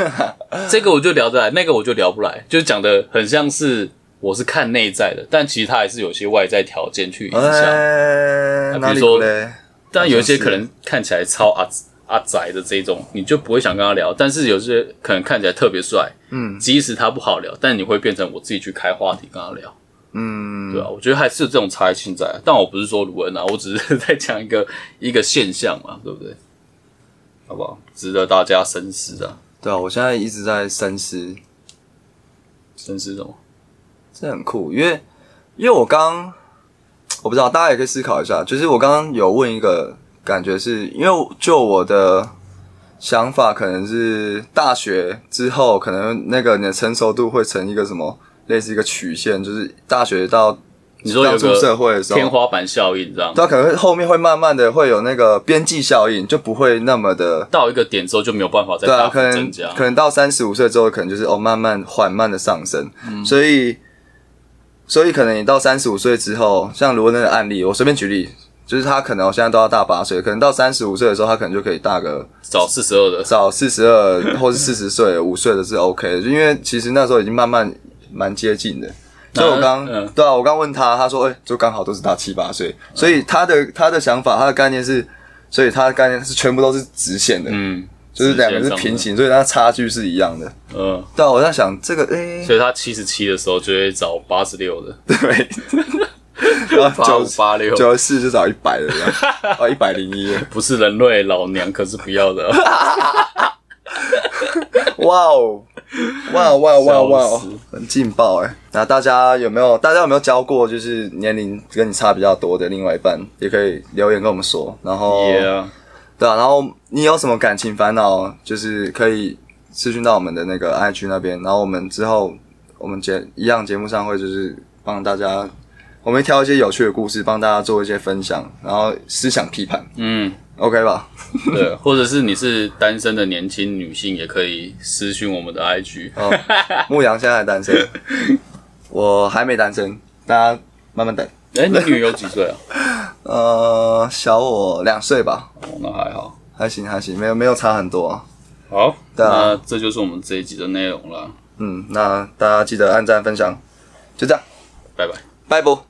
Speaker 1: 这个我就聊得来，那个我就聊不来，就讲的很像是我是看内在的，但其实他还是有些外在条件去影响。
Speaker 2: 哎，哪里
Speaker 1: 比如说
Speaker 2: 嘞？
Speaker 1: 但有一些可能看起来超阿阿宅的这种，你就不会想跟他聊。但是有些可能看起来特别帅，
Speaker 2: 嗯
Speaker 1: 即使他不好聊，但你会变成我自己去开话题跟他聊。
Speaker 2: 嗯，
Speaker 1: 对啊，我觉得还是有这种差异性在，但我不是说卢恩啊，我只是在讲一个一个现象嘛，对不对？好不好？值得大家深思啊！
Speaker 2: 对啊，我现在一直在深思，
Speaker 1: 深思什么？
Speaker 2: 这很酷，因为因为我刚我不知道，大家也可以思考一下，就是我刚刚有问一个感觉是，因为就我的想法，可能是大学之后，可能那个你的成熟度会成一个什么类似一个曲线，就是大学到
Speaker 1: 你说有
Speaker 2: 出社会的
Speaker 1: 个
Speaker 2: 时候，
Speaker 1: 天花板效应，这样
Speaker 2: 它可能会后面会慢慢的会有那个边际效应，就不会那么的。
Speaker 1: 到一个点之后就没有办法再
Speaker 2: 对啊，
Speaker 1: 大幅
Speaker 2: 可能
Speaker 1: 增加。
Speaker 2: 可能到三十五岁之后，可能就是哦，慢慢缓慢的上升，
Speaker 1: 嗯
Speaker 2: 所以所以可能你到三十五岁之后，像罗恩的案例，我随便举例，就是他可能我现在都要大八岁，可能到三十五岁的时候，他可能就可以大个
Speaker 1: 早四十二的，
Speaker 2: 早四十二或是四十岁、五岁的是 OK 的，就因为其实那时候已经慢慢蛮接近的。所以我刚、
Speaker 1: 嗯。
Speaker 2: 对啊，我刚问他，他说，哎、就刚好都是大七八岁，所以他的他的想法，他的概念是，所以他的概念是全部都是直线的，
Speaker 1: 嗯，
Speaker 2: 就是两个是平，行，所以它差距是一样的。
Speaker 1: 嗯，
Speaker 2: 对啊，我在想这个，哎、
Speaker 1: 所以他七十七的时候就会找八十六的，
Speaker 2: 对，九
Speaker 1: 八六，
Speaker 2: 九十四就找一百的这样，哦，一百零一，
Speaker 1: 不是人类老娘可是不要的，
Speaker 2: 哇哦，哇哇哇哇很劲爆哎！那大家有没有大家有没有交过就是年龄跟你差比较多的另外一半？也可以留言跟我们说。然后
Speaker 1: yeah，
Speaker 2: 对啊，然后你有什么感情烦恼，就是可以私讯到我们的那个 IG 那边，然后我们之后我们节一样节目上会就是帮大家，我们挑一些有趣的故事帮大家做一些分享，然后思想批判
Speaker 1: 嗯
Speaker 2: ，，OK 吧？
Speaker 1: 对，或者是你是单身的年轻女性，也可以私讯我们的 IG，
Speaker 2: 哦，牧羊现在还单身，我还没单身，大家慢慢等。
Speaker 1: 哎、你女友几岁啊？
Speaker 2: 呃，小我两岁吧，
Speaker 1: 哦，那还好。
Speaker 2: 还行还行，没有没有差很多、啊。
Speaker 1: 好，那这就是我们这一集的内容了，
Speaker 2: 嗯，那大家记得按赞分享，就这样，
Speaker 1: 拜拜。
Speaker 2: 拜拜。